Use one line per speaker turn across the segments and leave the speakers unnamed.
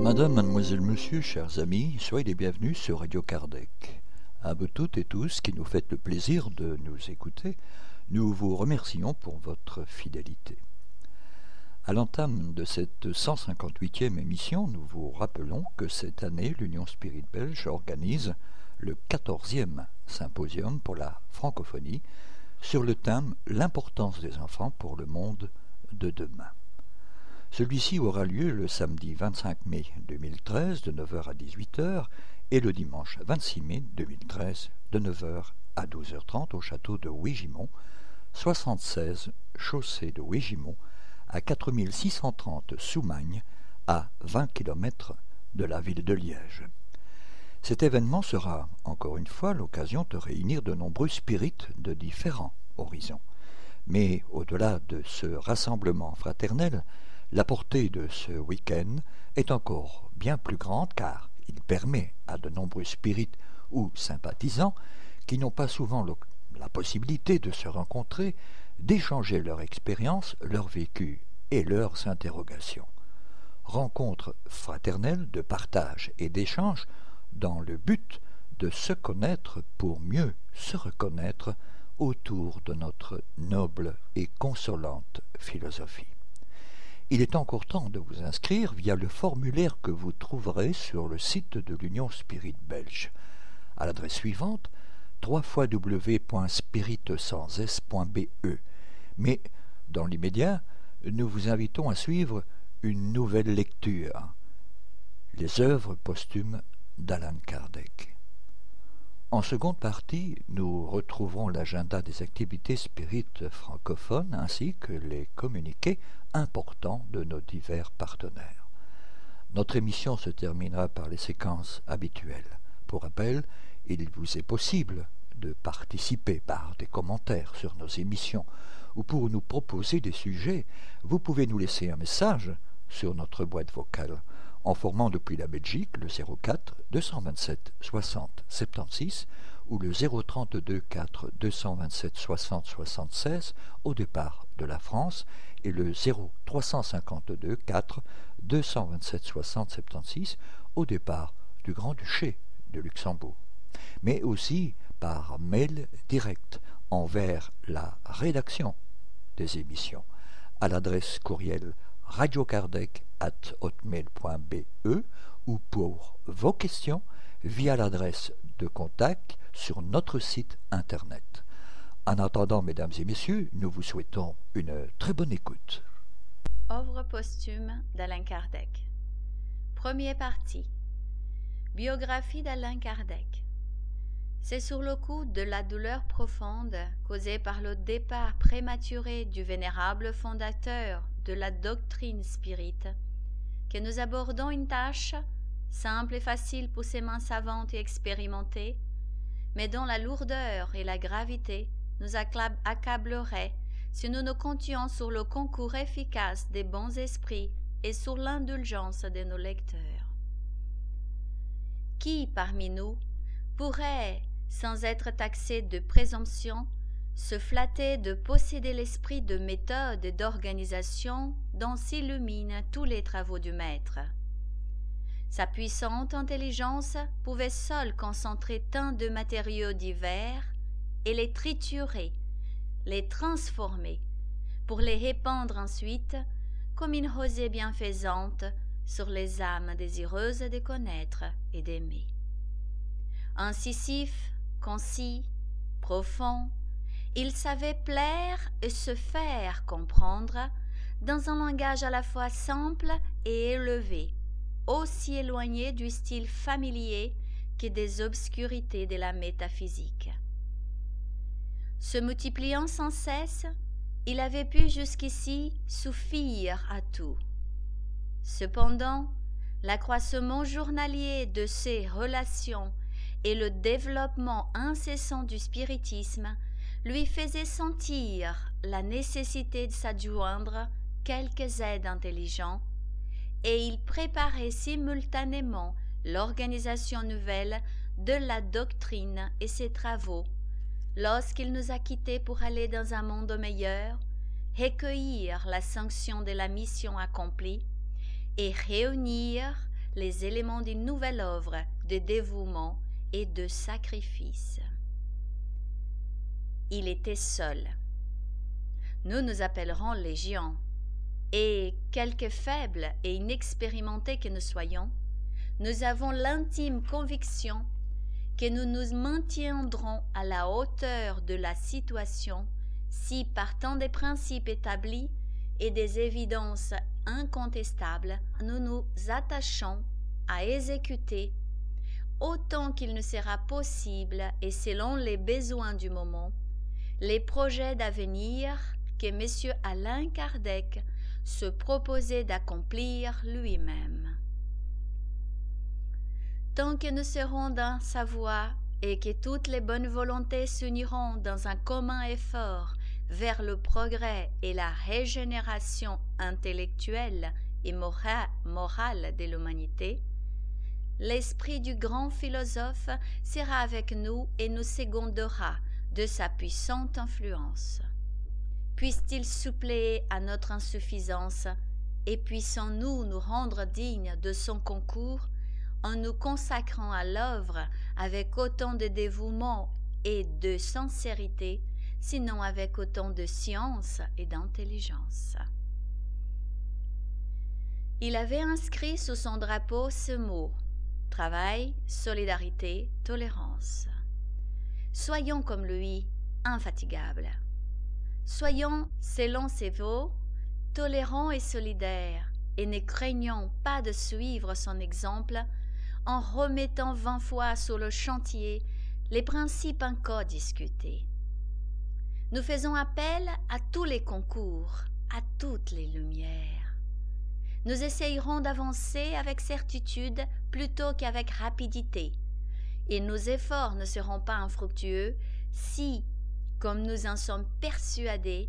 Madame, mademoiselle, monsieur, chers amis, soyez les bienvenus sur Radio Kardec. À vous toutes et tous qui nous faites le plaisir de nous écouter, nous vous remercions pour votre fidélité. À l'entame de cette 158e émission, nous vous rappelons que cette année, l'Union Spirit Belge organise le 14e symposium pour la francophonie sur le thème L'importance des enfants pour le monde de demain. Celui-ci aura lieu le samedi 25 mai 2013 de 9h à 18h et le dimanche 26 mai 2013 de 9h à 12h30 au château de Wégimont, 76 chaussée de Wégimont, à 4630 Soumagne, à 20 km de la ville de Liège. Cet événement sera, encore une fois, l'occasion de réunir de nombreux spirites de différents horizons. Mais au-delà de ce rassemblement fraternel, la portée de ce week-end est encore bien plus grande car il permet à de nombreux spirites ou sympathisants qui n'ont pas souvent la possibilité de se rencontrer d'échanger leur expérience, leur vécu et leurs interrogations. Rencontre fraternelle de partage et d'échange dans le but de se connaître pour mieux se reconnaître autour de notre noble et consolante philosophie. Il est encore temps de vous inscrire via le formulaire que vous trouverez sur le site de l'Union Spirit Belge, à l'adresse suivante www.spirit.be. Mais, dans l'immédiat, nous vous invitons à suivre une nouvelle lecture, les œuvres posthumes d'Alan Kardec. En seconde partie, nous retrouverons l'agenda des activités spirites francophones ainsi que les communiqués importants de nos divers partenaires. Notre émission se terminera par les séquences habituelles. Pour rappel, il vous est possible de participer par des commentaires sur nos émissions ou pour nous proposer des sujets, vous pouvez nous laisser un message sur notre boîte vocale en formant depuis la Belgique le 04 227 60 76 ou le 032 4 227 60 76 au départ de la France et le 0 352 4 227 60 76 au départ du Grand-Duché de Luxembourg, mais aussi par mail direct envers la rédaction des émissions à l'adresse courriel radiocardec.hotmail.be ou pour vos questions via l'adresse de contact sur notre site internet. En attendant, mesdames et messieurs, nous vous souhaitons une très bonne écoute.
Œuvre posthume d'Alain Kardec. Première partie. Biographie d'Alain Kardec. C'est sur le coup de la douleur profonde causée par le départ prématuré du vénérable fondateur de la doctrine spirite que nous abordons une tâche simple et facile pour ses mains savantes et expérimentées, mais dont la lourdeur et la gravité nous accableraient si nous ne comptions sur le concours efficace des bons esprits et sur l'indulgence de nos lecteurs. Qui parmi nous pourrait sans être taxé de présomption, se flatter de posséder l'esprit de méthode et d'organisation dont s'illuminent tous les travaux du maître. Sa puissante intelligence pouvait seule concentrer tant de matériaux divers et les triturer, les transformer, pour les répandre ensuite comme une rosée bienfaisante sur les âmes désireuses de connaître et d'aimer. Incisif, concis, profond, il savait plaire et se faire comprendre dans un langage à la fois simple et élevé, aussi éloigné du style familier que des obscurités de la métaphysique. Se multipliant sans cesse, il avait pu jusqu'ici suffire à tout. Cependant, l'accroissement journalier de ses relations et le développement incessant du spiritisme lui faisait sentir la nécessité de s'adjoindre quelques aides intelligents et il préparait simultanément l'organisation nouvelle de la doctrine et ses travaux lorsqu'il nous a quittés pour aller dans un monde meilleur, recueillir la sanction de la mission accomplie et réunir les éléments d'une nouvelle œuvre de dévouement et de sacrifice. Il était seul. Nous nous appellerons Légion, et quelque faibles et inexpérimentés que nous soyons, nous avons l'intime conviction que nous nous maintiendrons à la hauteur de la situation si, partant des principes établis et des évidences incontestables, nous nous attachons à exécuter autant qu'il ne sera possible et selon les besoins du moment, les projets d'avenir que M. Alain Kardec se proposait d'accomplir lui-même. Tant que nous serons dans sa voie et que toutes les bonnes volontés s'uniront dans un commun effort vers le progrès et la régénération intellectuelle et morale de l'humanité, l'esprit du grand philosophe sera avec nous et nous secondera de sa puissante influence. Puisse-t-il suppléer à notre insuffisance et puissons-nous nous rendre dignes de son concours en nous consacrant à l'œuvre avec autant de dévouement et de sincérité, sinon avec autant de science et d'intelligence? Il avait inscrit sous son drapeau ce mot travail, solidarité, tolérance. Soyons comme lui, infatigables. Soyons, selon ses voeux, tolérants et solidaires, et ne craignons pas de suivre son exemple en remettant vingt fois sur le chantier les principes encore discutés. Nous faisons appel à tous les concours, à toutes les lumières nous essayerons d'avancer avec certitude plutôt qu'avec rapidité, et nos efforts ne seront pas infructueux si, comme nous en sommes persuadés,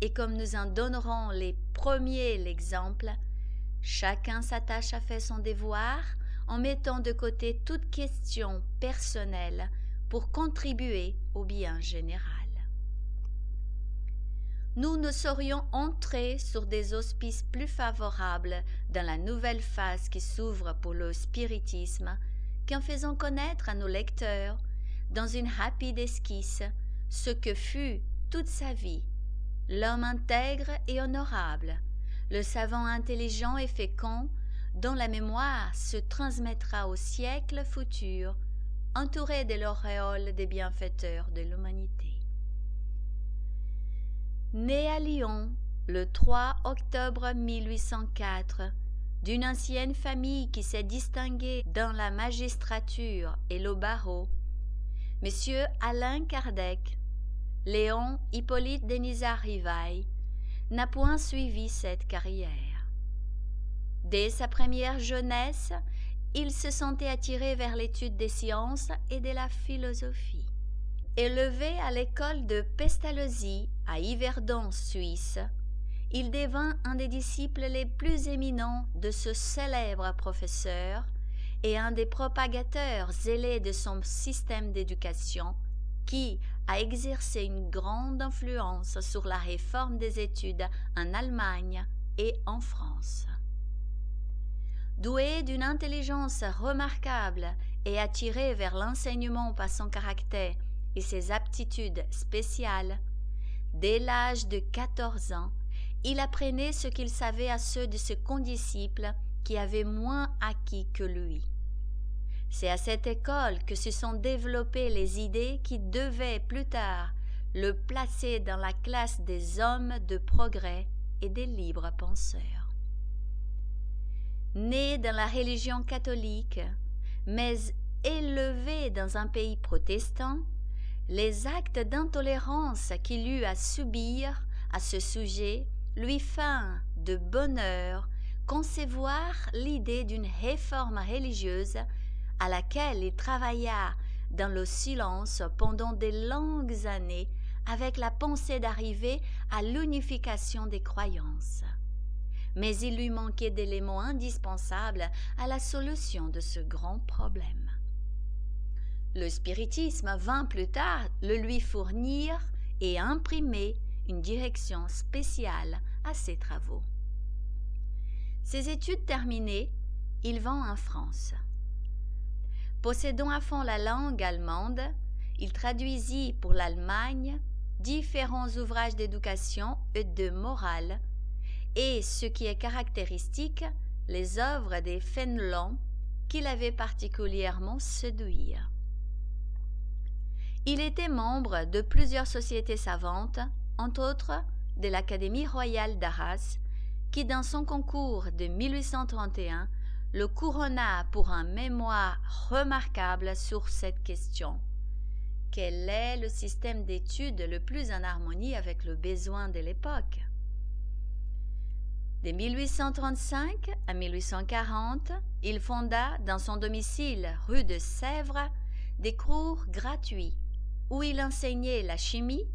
et comme nous en donnerons les premiers l'exemple, chacun s'attache à faire son devoir en mettant de côté toute question personnelle pour contribuer au bien général nous ne saurions entrer sur des auspices plus favorables dans la nouvelle phase qui s'ouvre pour le spiritisme qu'en faisant connaître à nos lecteurs, dans une rapide esquisse, ce que fut toute sa vie, l'homme intègre et honorable, le savant intelligent et fécond, dont la mémoire se transmettra au siècle futur, entouré de l'auréole des bienfaiteurs de l'humanité. Né à Lyon le 3 octobre 1804, d'une ancienne famille qui s'est distinguée dans la magistrature et le barreau, M. Alain Kardec, Léon Hippolyte Denisard Rivail, n'a point suivi cette carrière. Dès sa première jeunesse, il se sentait attiré vers l'étude des sciences et de la philosophie. Élevé à l'école de Pestalozzi à Yverdon, Suisse, il devint un des disciples les plus éminents de ce célèbre professeur et un des propagateurs zélés de son système d'éducation qui a exercé une grande influence sur la réforme des études en Allemagne et en France. Doué d'une intelligence remarquable et attiré vers l'enseignement par son caractère et ses aptitudes spéciales, dès l'âge de quatorze ans, il apprenait ce qu'il savait à ceux de ses condisciples qui avaient moins acquis que lui. C'est à cette école que se sont développées les idées qui devaient plus tard le placer dans la classe des hommes de progrès et des libres penseurs. Né dans la religion catholique, mais élevé dans un pays protestant, les actes d'intolérance qu'il eut à subir à ce sujet lui firent de bonheur concevoir l'idée d'une réforme religieuse à laquelle il travailla dans le silence pendant de longues années avec la pensée d'arriver à l'unification des croyances. mais il lui manquait d'éléments indispensables à la solution de ce grand problème. Le spiritisme vint plus tard le lui fournir et imprimer une direction spéciale à ses travaux. Ses études terminées, il vint en France. Possédant à fond la langue allemande, il traduisit pour l'Allemagne différents ouvrages d'éducation et de morale, et, ce qui est caractéristique, les œuvres des Fénelon qui l'avaient particulièrement séduit. Il était membre de plusieurs sociétés savantes, entre autres de l'Académie royale d'Arras, qui dans son concours de 1831 le couronna pour un mémoire remarquable sur cette question. Quel est le système d'études le plus en harmonie avec le besoin de l'époque? De 1835 à 1840, il fonda dans son domicile rue de Sèvres des cours gratuits où il enseignait la chimie,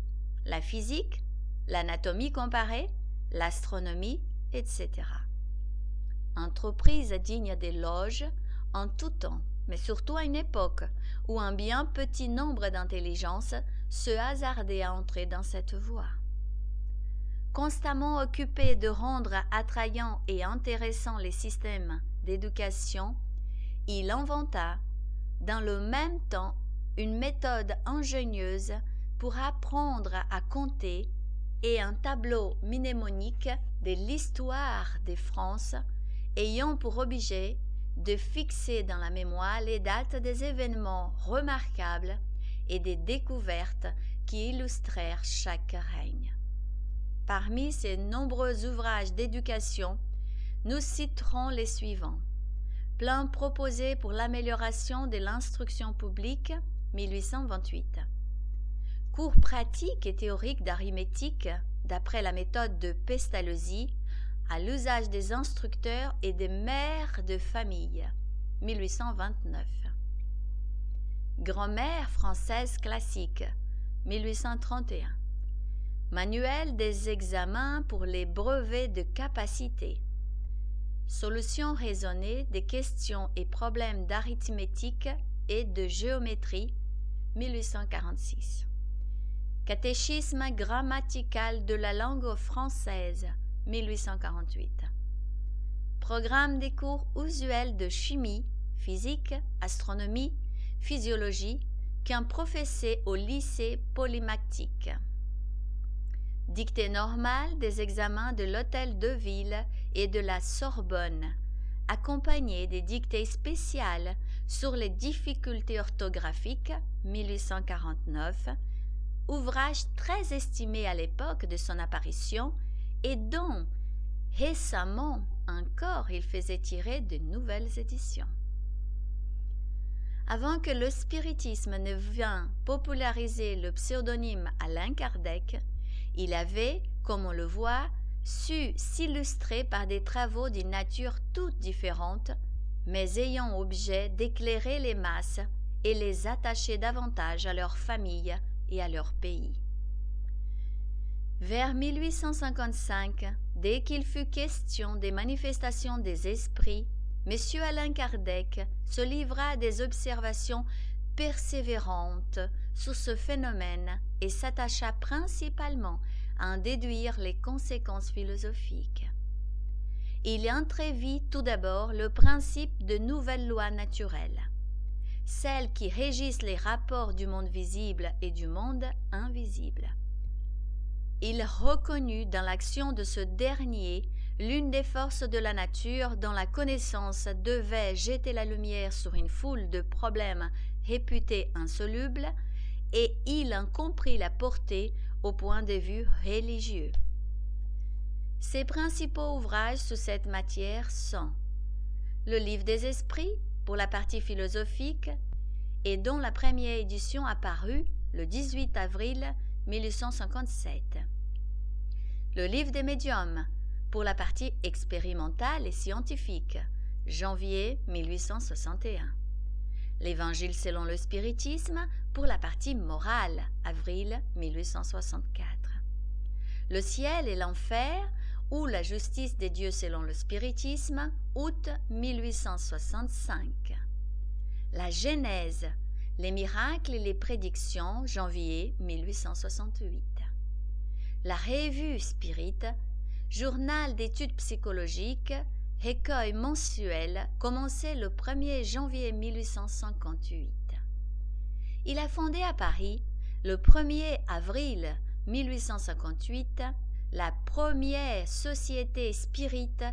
la physique, l'anatomie comparée, l'astronomie, etc. Entreprise digne d'éloge en tout temps, mais surtout à une époque où un bien petit nombre d'intelligences se hasardaient à entrer dans cette voie. Constamment occupé de rendre attrayants et intéressants les systèmes d'éducation, il inventa, dans le même temps, une méthode ingénieuse pour apprendre à compter et un tableau mnémonique de l'histoire de France ayant pour objet de fixer dans la mémoire les dates des événements remarquables et des découvertes qui illustrèrent chaque règne. Parmi ces nombreux ouvrages d'éducation, nous citerons les suivants. Plan proposé pour l'amélioration de l'instruction publique 1828. Cours pratiques et théoriques d'arithmétique d'après la méthode de Pestalozzi à l'usage des instructeurs et des mères de famille 1829. Grammaire française classique 1831. Manuel des examens pour les brevets de capacité. Solution raisonnée des questions et problèmes d'arithmétique et de géométrie 1846. Catéchisme grammatical de la langue française 1848. Programme des cours usuels de chimie, physique, astronomie, physiologie qu'un professé au lycée polymatique. Dictée normale des examens de l'Hôtel de Ville et de la Sorbonne, accompagnée des dictées spéciales sur les difficultés orthographiques 1849, ouvrage très estimé à l'époque de son apparition et dont récemment encore il faisait tirer de nouvelles éditions. Avant que le spiritisme ne vînt populariser le pseudonyme Alain Kardec, il avait, comme on le voit, su s'illustrer par des travaux d'une nature toute différente, mais ayant objet d'éclairer les masses et les attacher davantage à leur famille et à leur pays. Vers 1855, dès qu'il fut question des manifestations des esprits, M. Alain Kardec se livra à des observations persévérantes sur ce phénomène et s'attacha principalement à en déduire les conséquences philosophiques. Il entrevit tout d'abord le principe de nouvelles lois naturelles, celles qui régissent les rapports du monde visible et du monde invisible. Il reconnut dans l'action de ce dernier l'une des forces de la nature dont la connaissance devait jeter la lumière sur une foule de problèmes réputés insolubles, et il en comprit la portée au point de vue religieux. Ses principaux ouvrages sous cette matière sont le Livre des Esprits pour la partie philosophique et dont la première édition apparut le 18 avril 1857. Le Livre des Médiums pour la partie expérimentale et scientifique, janvier 1861. L'Évangile selon le spiritisme pour la partie morale, avril 1864. Le ciel et l'enfer ou La justice des dieux selon le spiritisme, août 1865. La Genèse, les miracles et les prédictions, janvier 1868. La Revue Spirit, journal d'études psychologiques, recueil mensuel, commencé le 1er janvier 1858. Il a fondé à Paris, le 1er avril 1858, la première société spirite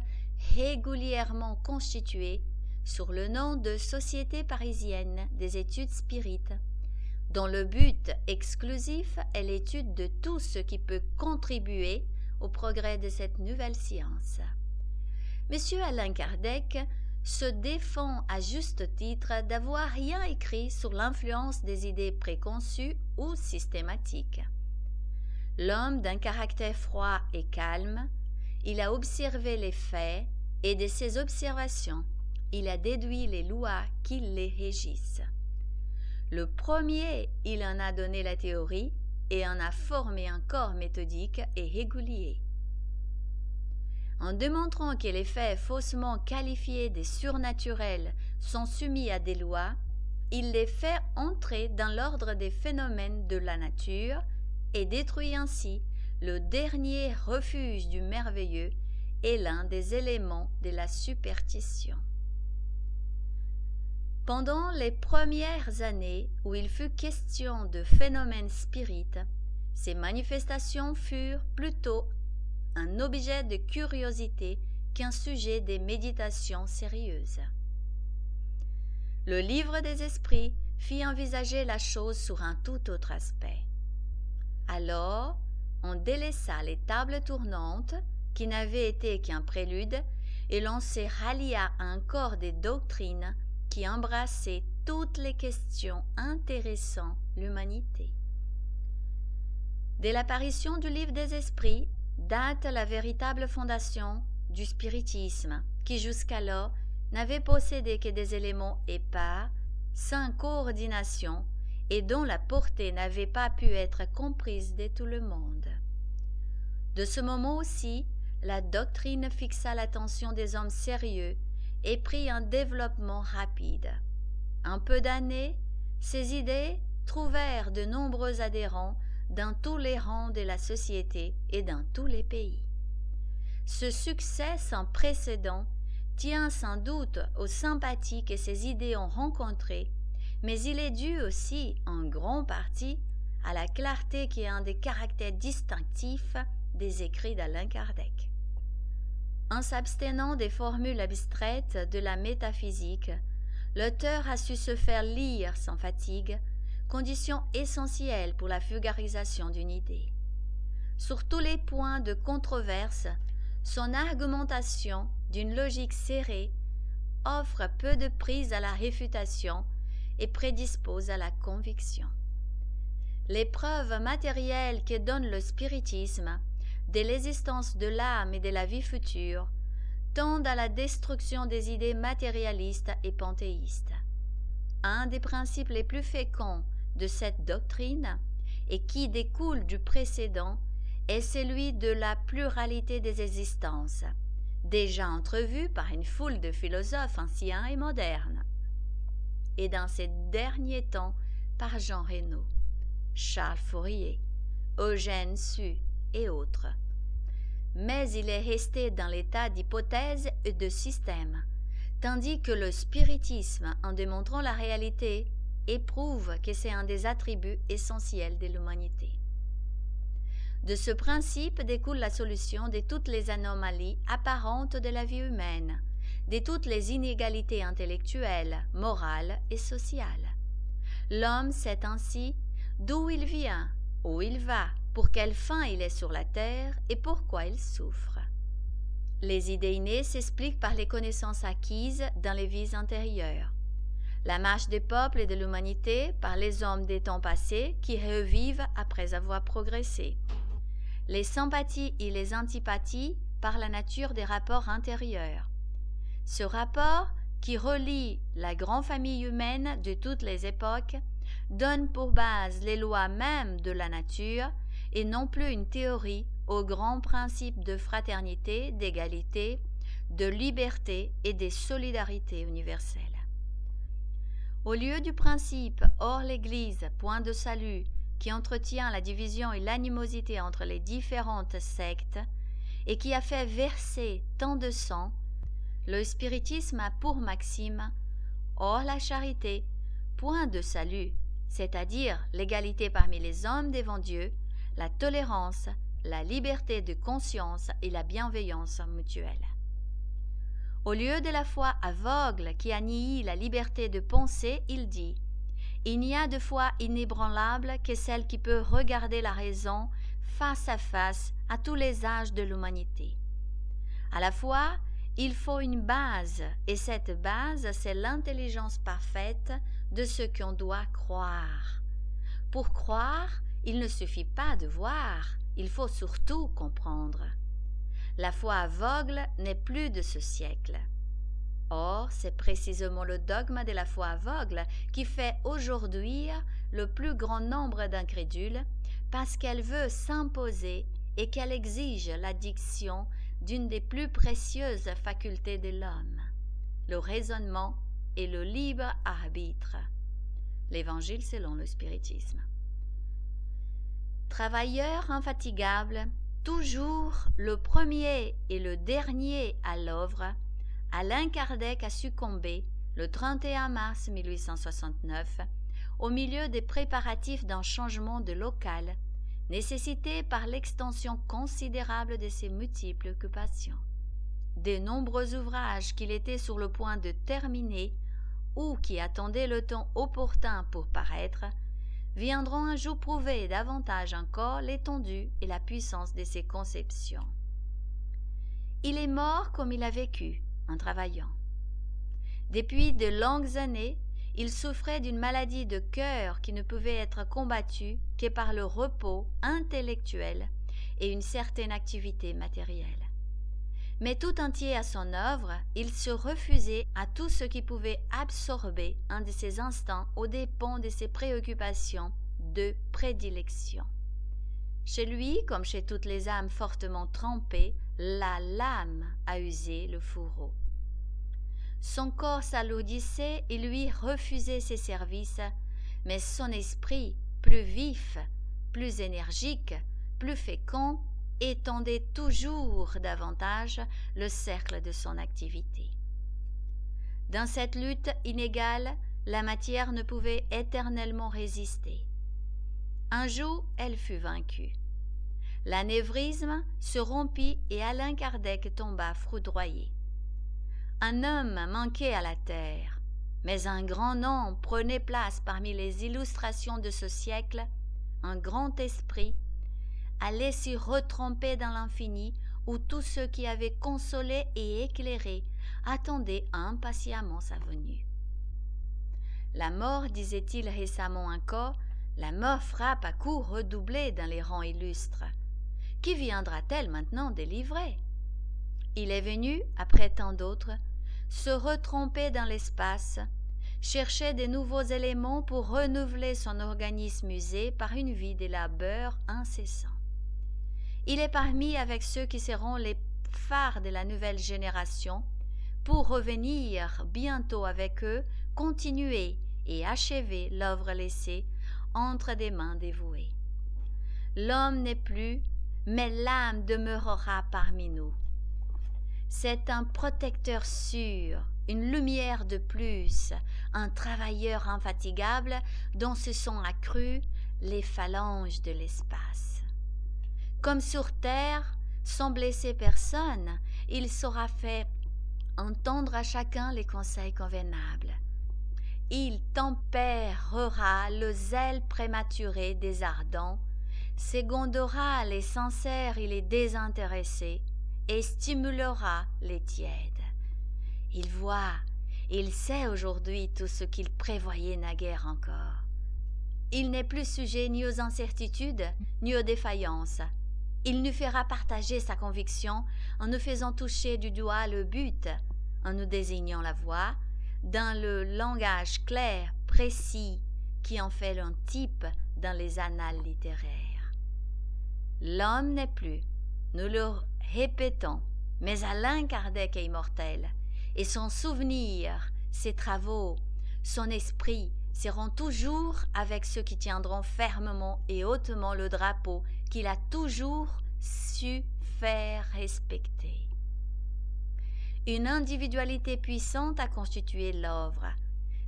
régulièrement constituée sur le nom de Société parisienne des études spirites, dont le but exclusif est l'étude de tout ce qui peut contribuer au progrès de cette nouvelle science. M. Alain Kardec se défend à juste titre d'avoir rien écrit sur l'influence des idées préconçues ou systématiques. L'homme d'un caractère froid et calme, il a observé les faits et de ses observations, il a déduit les lois qui les régissent. Le premier, il en a donné la théorie et en a formé un corps méthodique et régulier. En démontrant que les faits faussement qualifiés des surnaturels sont soumis à des lois, il les fait entrer dans l'ordre des phénomènes de la nature et détruit ainsi le dernier refuge du merveilleux et l'un des éléments de la superstition. Pendant les premières années où il fut question de phénomènes spirites, ces manifestations furent plutôt un objet de curiosité qu'un sujet des méditations sérieuses. Le livre des esprits fit envisager la chose sur un tout autre aspect. Alors, on délaissa les tables tournantes, qui n'avaient été qu'un prélude, et l'on se rallia à un corps des doctrines qui embrassaient toutes les questions intéressant l'humanité. Dès l'apparition du livre des esprits date la véritable fondation du spiritisme, qui jusqu'alors n'avait possédé que des éléments épars, sans coordination et dont la portée n'avait pas pu être comprise de tout le monde. De ce moment aussi, la doctrine fixa l'attention des hommes sérieux et prit un développement rapide. En peu d'années, ces idées trouvèrent de nombreux adhérents dans tous les rangs de la société et dans tous les pays. Ce succès sans précédent tient sans doute aux sympathies que ces idées ont rencontrées mais il est dû aussi, en grande partie, à la clarté qui est un des caractères distinctifs des écrits d'Alain Kardec. En s'abstenant des formules abstraites de la métaphysique, l'auteur a su se faire lire sans fatigue, condition essentielle pour la vulgarisation d'une idée. Sur tous les points de controverse, son argumentation, d'une logique serrée, offre peu de prise à la réfutation et prédispose à la conviction. Les preuves matérielles que donne le spiritisme de l'existence de l'âme et de la vie future tendent à la destruction des idées matérialistes et panthéistes. Un des principes les plus féconds de cette doctrine et qui découle du précédent est celui de la pluralité des existences, déjà entrevue par une foule de philosophes anciens et modernes et dans ces derniers temps par Jean Reynaud, Charles Fourier, Eugène Sue et autres. Mais il est resté dans l'état d'hypothèse et de système, tandis que le spiritisme, en démontrant la réalité, éprouve que c'est un des attributs essentiels de l'humanité. De ce principe découle la solution de toutes les anomalies apparentes de la vie humaine, de toutes les inégalités intellectuelles, morales et sociales. L'homme sait ainsi d'où il vient, où il va, pour quelle fin il est sur la terre et pourquoi il souffre. Les idées innées s'expliquent par les connaissances acquises dans les vies antérieures. La marche des peuples et de l'humanité par les hommes des temps passés qui revivent après avoir progressé. Les sympathies et les antipathies par la nature des rapports intérieurs. Ce rapport, qui relie la grande famille humaine de toutes les époques, donne pour base les lois mêmes de la nature et non plus une théorie aux grands principes de fraternité, d'égalité, de liberté et de solidarité universelle. Au lieu du principe hors l'Église, point de salut, qui entretient la division et l'animosité entre les différentes sectes, et qui a fait verser tant de sang, le spiritisme a pour maxime hors la charité, point de salut, c'est-à-dire l'égalité parmi les hommes devant Dieu, la tolérance, la liberté de conscience et la bienveillance mutuelle. Au lieu de la foi aveugle qui annihile la liberté de penser, il dit Il n'y a de foi inébranlable que celle qui peut regarder la raison face à face à tous les âges de l'humanité. À la fois, il faut une base, et cette base, c'est l'intelligence parfaite de ce qu'on doit croire. Pour croire, il ne suffit pas de voir, il faut surtout comprendre. La foi aveugle n'est plus de ce siècle. Or, c'est précisément le dogme de la foi aveugle qui fait aujourd'hui le plus grand nombre d'incrédules parce qu'elle veut s'imposer et qu'elle exige l'addiction d'une des plus précieuses facultés de l'homme, le raisonnement et le libre arbitre. L'Évangile selon le spiritisme. Travailleur infatigable, toujours le premier et le dernier à l'œuvre, Alain Kardec a succombé le 31 mars 1869 au milieu des préparatifs d'un changement de local nécessité par l'extension considérable de ses multiples occupations. De nombreux ouvrages qu'il était sur le point de terminer ou qui attendaient le temps opportun pour paraître, viendront un jour prouver davantage encore l'étendue et la puissance de ses conceptions. Il est mort comme il a vécu, en travaillant. Depuis de longues années, il souffrait d'une maladie de cœur qui ne pouvait être combattue que par le repos intellectuel et une certaine activité matérielle. Mais tout entier à son œuvre, il se refusait à tout ce qui pouvait absorber un de ses instants aux dépens de ses préoccupations de prédilection. Chez lui, comme chez toutes les âmes fortement trempées, la lame a usé le fourreau. Son corps s'alourdissait et lui refusait ses services, mais son esprit, plus vif, plus énergique, plus fécond, étendait toujours davantage le cercle de son activité. Dans cette lutte inégale, la matière ne pouvait éternellement résister. Un jour, elle fut vaincue. L'anévrisme se rompit et Alain Kardec tomba foudroyé. Un homme manquait à la terre, mais un grand nom prenait place parmi les illustrations de ce siècle, un grand esprit allait s'y retromper dans l'infini où tous ceux qui avaient consolé et éclairé attendaient impatiemment sa venue. La mort, disait-il récemment encore, la mort frappe à coups redoublés dans les rangs illustres. Qui viendra-t-elle maintenant délivrer? Il est venu, après tant d'autres, se retromper dans l'espace, chercher de nouveaux éléments pour renouveler son organisme usé par une vie de labeur incessant. Il est parmi avec ceux qui seront les phares de la nouvelle génération, pour revenir bientôt avec eux, continuer et achever l'œuvre laissée entre des mains dévouées. L'homme n'est plus, mais l'âme demeurera parmi nous. C'est un protecteur sûr, une lumière de plus, un travailleur infatigable dont se sont accrues les phalanges de l'espace. Comme sur terre, sans blesser personne, il saura faire entendre à chacun les conseils convenables. Il tempérera le zèle prématuré des ardents, secondera les sincères et les désintéressés, et stimulera les tièdes. Il voit, il sait aujourd'hui tout ce qu'il prévoyait naguère encore. Il n'est plus sujet ni aux incertitudes, ni aux défaillances. Il nous fera partager sa conviction en nous faisant toucher du doigt le but, en nous désignant la voie, dans le langage clair, précis, qui en fait un type dans les annales littéraires. L'homme n'est plus,
nous le répétons, mais Alain Kardec est immortel, et son souvenir, ses travaux, son esprit seront toujours avec ceux qui tiendront fermement et hautement le drapeau qu'il a toujours su faire respecter. Une individualité puissante a constitué l'œuvre.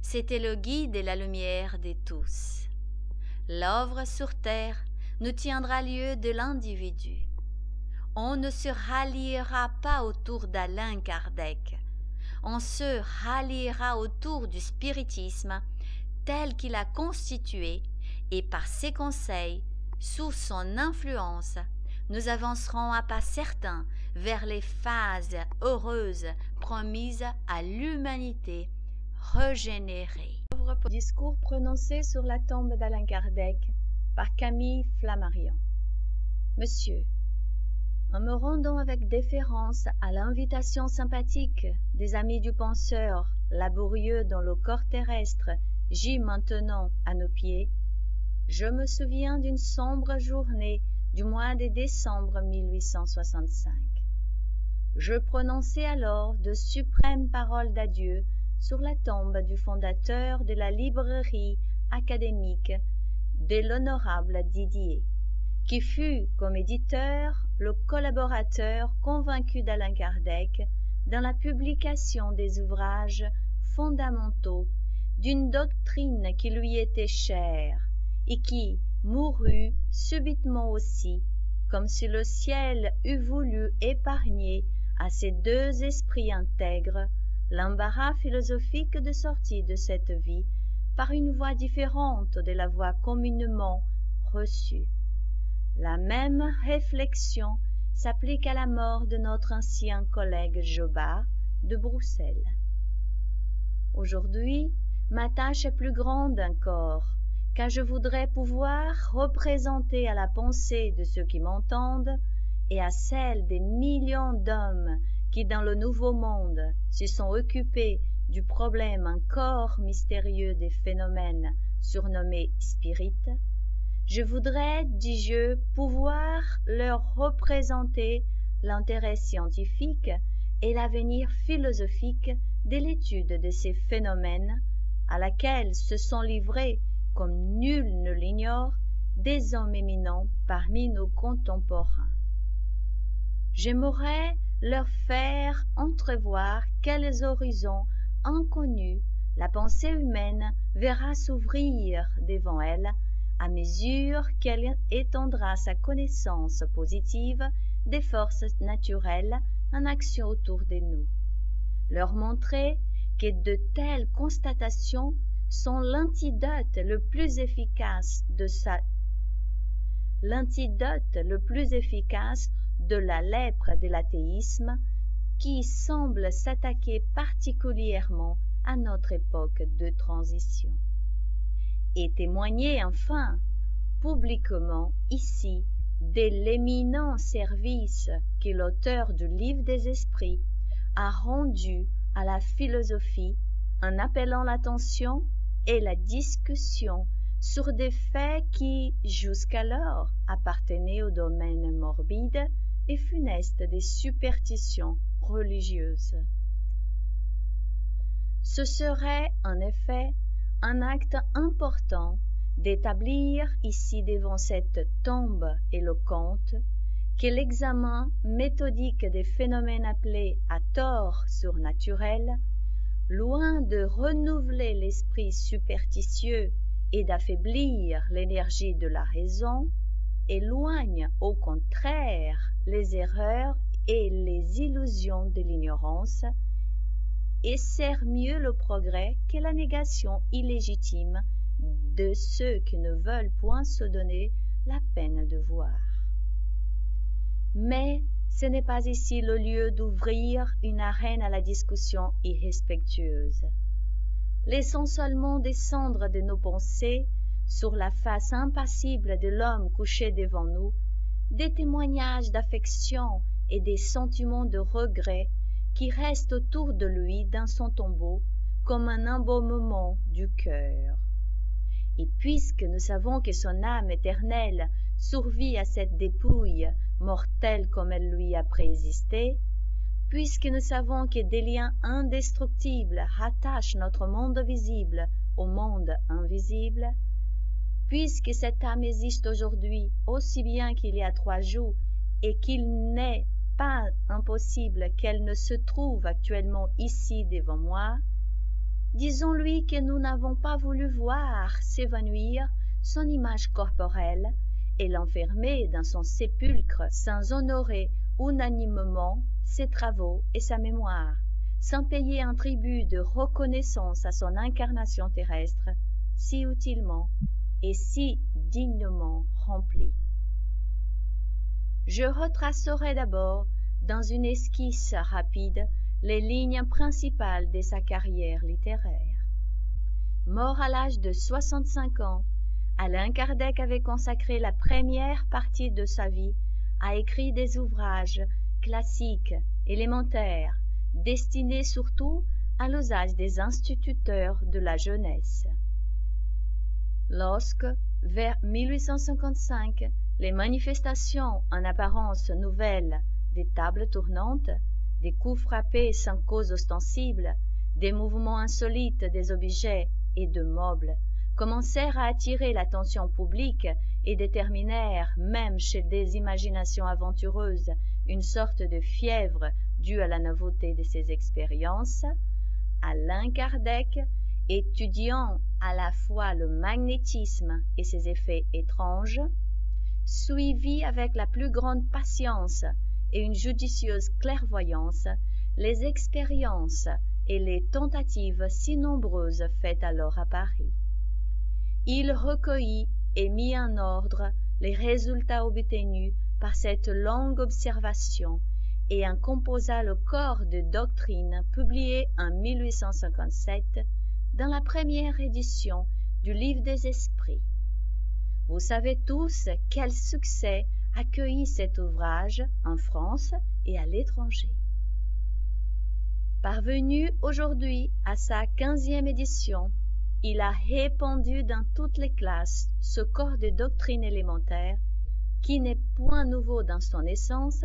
C'était le guide et la lumière de tous. L'œuvre sur terre ne tiendra lieu de l'individu. On ne se ralliera pas autour d'Alain Kardec. On se ralliera autour du spiritisme tel qu'il a constitué et par ses conseils, sous son influence, nous avancerons à pas certains vers les phases heureuses promises à l'humanité régénérée.
Discours prononcé sur la tombe d'Alain Kardec par Camille Flammarion. Monsieur, en me rendant avec déférence à l'invitation sympathique des amis du penseur, laborieux dans le corps terrestre gît maintenant à nos pieds, je me souviens d'une sombre journée du mois de décembre 1865. Je prononçai alors de suprêmes paroles d'adieu sur la tombe du fondateur de la librairie académique de l'honorable Didier, qui fut, comme éditeur, le collaborateur convaincu d'Alain Kardec dans la publication des ouvrages fondamentaux d'une doctrine qui lui était chère et qui mourut subitement aussi, comme si le ciel eût voulu épargner à ces deux esprits intègres l'embarras philosophique de sortir de cette vie par une voie différente de la voie communément reçue. La même réflexion s'applique à la mort de notre ancien collègue Jobard de Bruxelles. Aujourd'hui, ma tâche est plus grande encore, car je voudrais pouvoir représenter à la pensée de ceux qui m'entendent et à celle des millions d'hommes qui dans le nouveau monde se sont occupés du problème encore mystérieux des phénomènes surnommés spirites, je voudrais, dis-je, pouvoir leur représenter l'intérêt scientifique et l'avenir philosophique de l'étude de ces phénomènes à laquelle se sont livrés, comme nul ne l'ignore, des hommes éminents parmi nos contemporains. J'aimerais leur faire entrevoir quels horizons inconnus la pensée humaine verra s'ouvrir devant elle à mesure qu'elle étendra sa connaissance positive des forces naturelles en action autour de nous. Leur montrer que de telles constatations sont l'antidote le plus efficace de le plus efficace de la lèpre de l'athéisme qui semble s'attaquer particulièrement à notre époque de transition. Et témoigner enfin publiquement ici de l'éminent service que l'auteur du livre des esprits a rendu à la philosophie en appelant l'attention et la discussion sur des faits qui, jusqu'alors, appartenaient au domaine morbide et funeste des superstitions religieuses. Ce serait, en effet, un acte important d'établir ici devant cette tombe éloquente que l'examen méthodique des phénomènes appelés à tort surnaturels, loin de renouveler l'esprit superstitieux et d'affaiblir l'énergie de la raison, éloigne au contraire les erreurs et les illusions de l'ignorance, et sert mieux le progrès que la négation illégitime de ceux qui ne veulent point se donner la peine de voir. Mais ce n'est pas ici le lieu d'ouvrir une arène à la discussion irrespectueuse. Laissons seulement descendre de nos pensées sur la face impassible de l'homme couché devant nous des témoignages d'affection et des sentiments de regret qui restent autour de lui dans son tombeau comme un embaumement du cœur. Et puisque nous savons que son âme éternelle survit à cette dépouille mortelle comme elle lui a préexisté, puisque nous savons que des liens indestructibles rattachent notre monde visible au monde invisible, puisque cette âme existe aujourd'hui aussi bien qu'il y a trois jours et qu'il n'est pas impossible qu'elle ne se trouve actuellement ici devant moi, disons-lui que nous n'avons pas voulu voir s'évanouir son image corporelle et l'enfermer dans son sépulcre sans honorer unanimement ses travaux et sa mémoire, sans payer un tribut de reconnaissance à son incarnation terrestre, si utilement et si dignement remplie. Je retracerai d'abord, dans une esquisse rapide, les lignes principales de sa carrière littéraire. Mort à l'âge de 65 ans, Alain Kardec avait consacré la première partie de sa vie à écrire des ouvrages classiques, élémentaires, destinés surtout à l'usage des instituteurs de la jeunesse. Lorsque, vers 1855, les manifestations en apparence nouvelles des tables tournantes, des coups frappés sans cause ostensible, des mouvements insolites des objets et de meubles commencèrent à attirer l'attention publique et déterminèrent, même chez des imaginations aventureuses, une sorte de fièvre due à la nouveauté de ces expériences, Alain Kardec, étudiant à la fois le magnétisme et ses effets étranges, suivit avec la plus grande patience et une judicieuse clairvoyance les expériences et les tentatives si nombreuses faites alors à Paris il recueillit et mit en ordre les résultats obtenus par cette longue observation et en composa le corps de doctrine publié en 1857 dans la première édition du Livre des Esprits. Vous savez tous quel succès accueillit cet ouvrage en France et à l'étranger. Parvenu aujourd'hui à sa quinzième édition, il a répandu dans toutes les classes ce corps de doctrine élémentaire qui n'est point nouveau dans son essence,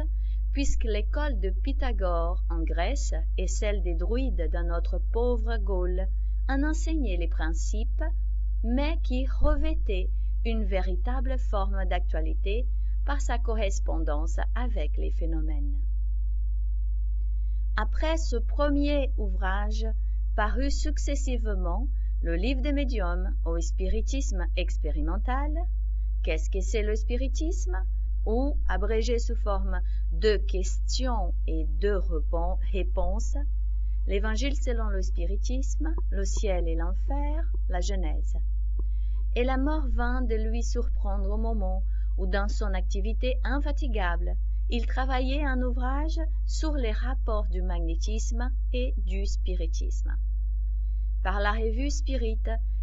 puisque l'école de Pythagore en Grèce et celle des druides dans notre pauvre Gaule en enseignaient les principes, mais qui revêtait une véritable forme d'actualité par sa correspondance avec les phénomènes. Après ce premier ouvrage, paru successivement le livre des médiums au spiritisme expérimental. Qu'est-ce que c'est le spiritisme? Ou, abrégé sous forme de questions et de réponses, l'évangile selon le spiritisme, le ciel et l'enfer, la Genèse. Et la mort vint de lui surprendre au moment où, dans son activité infatigable, il travaillait un ouvrage sur les rapports du magnétisme et du spiritisme par la revue Spirit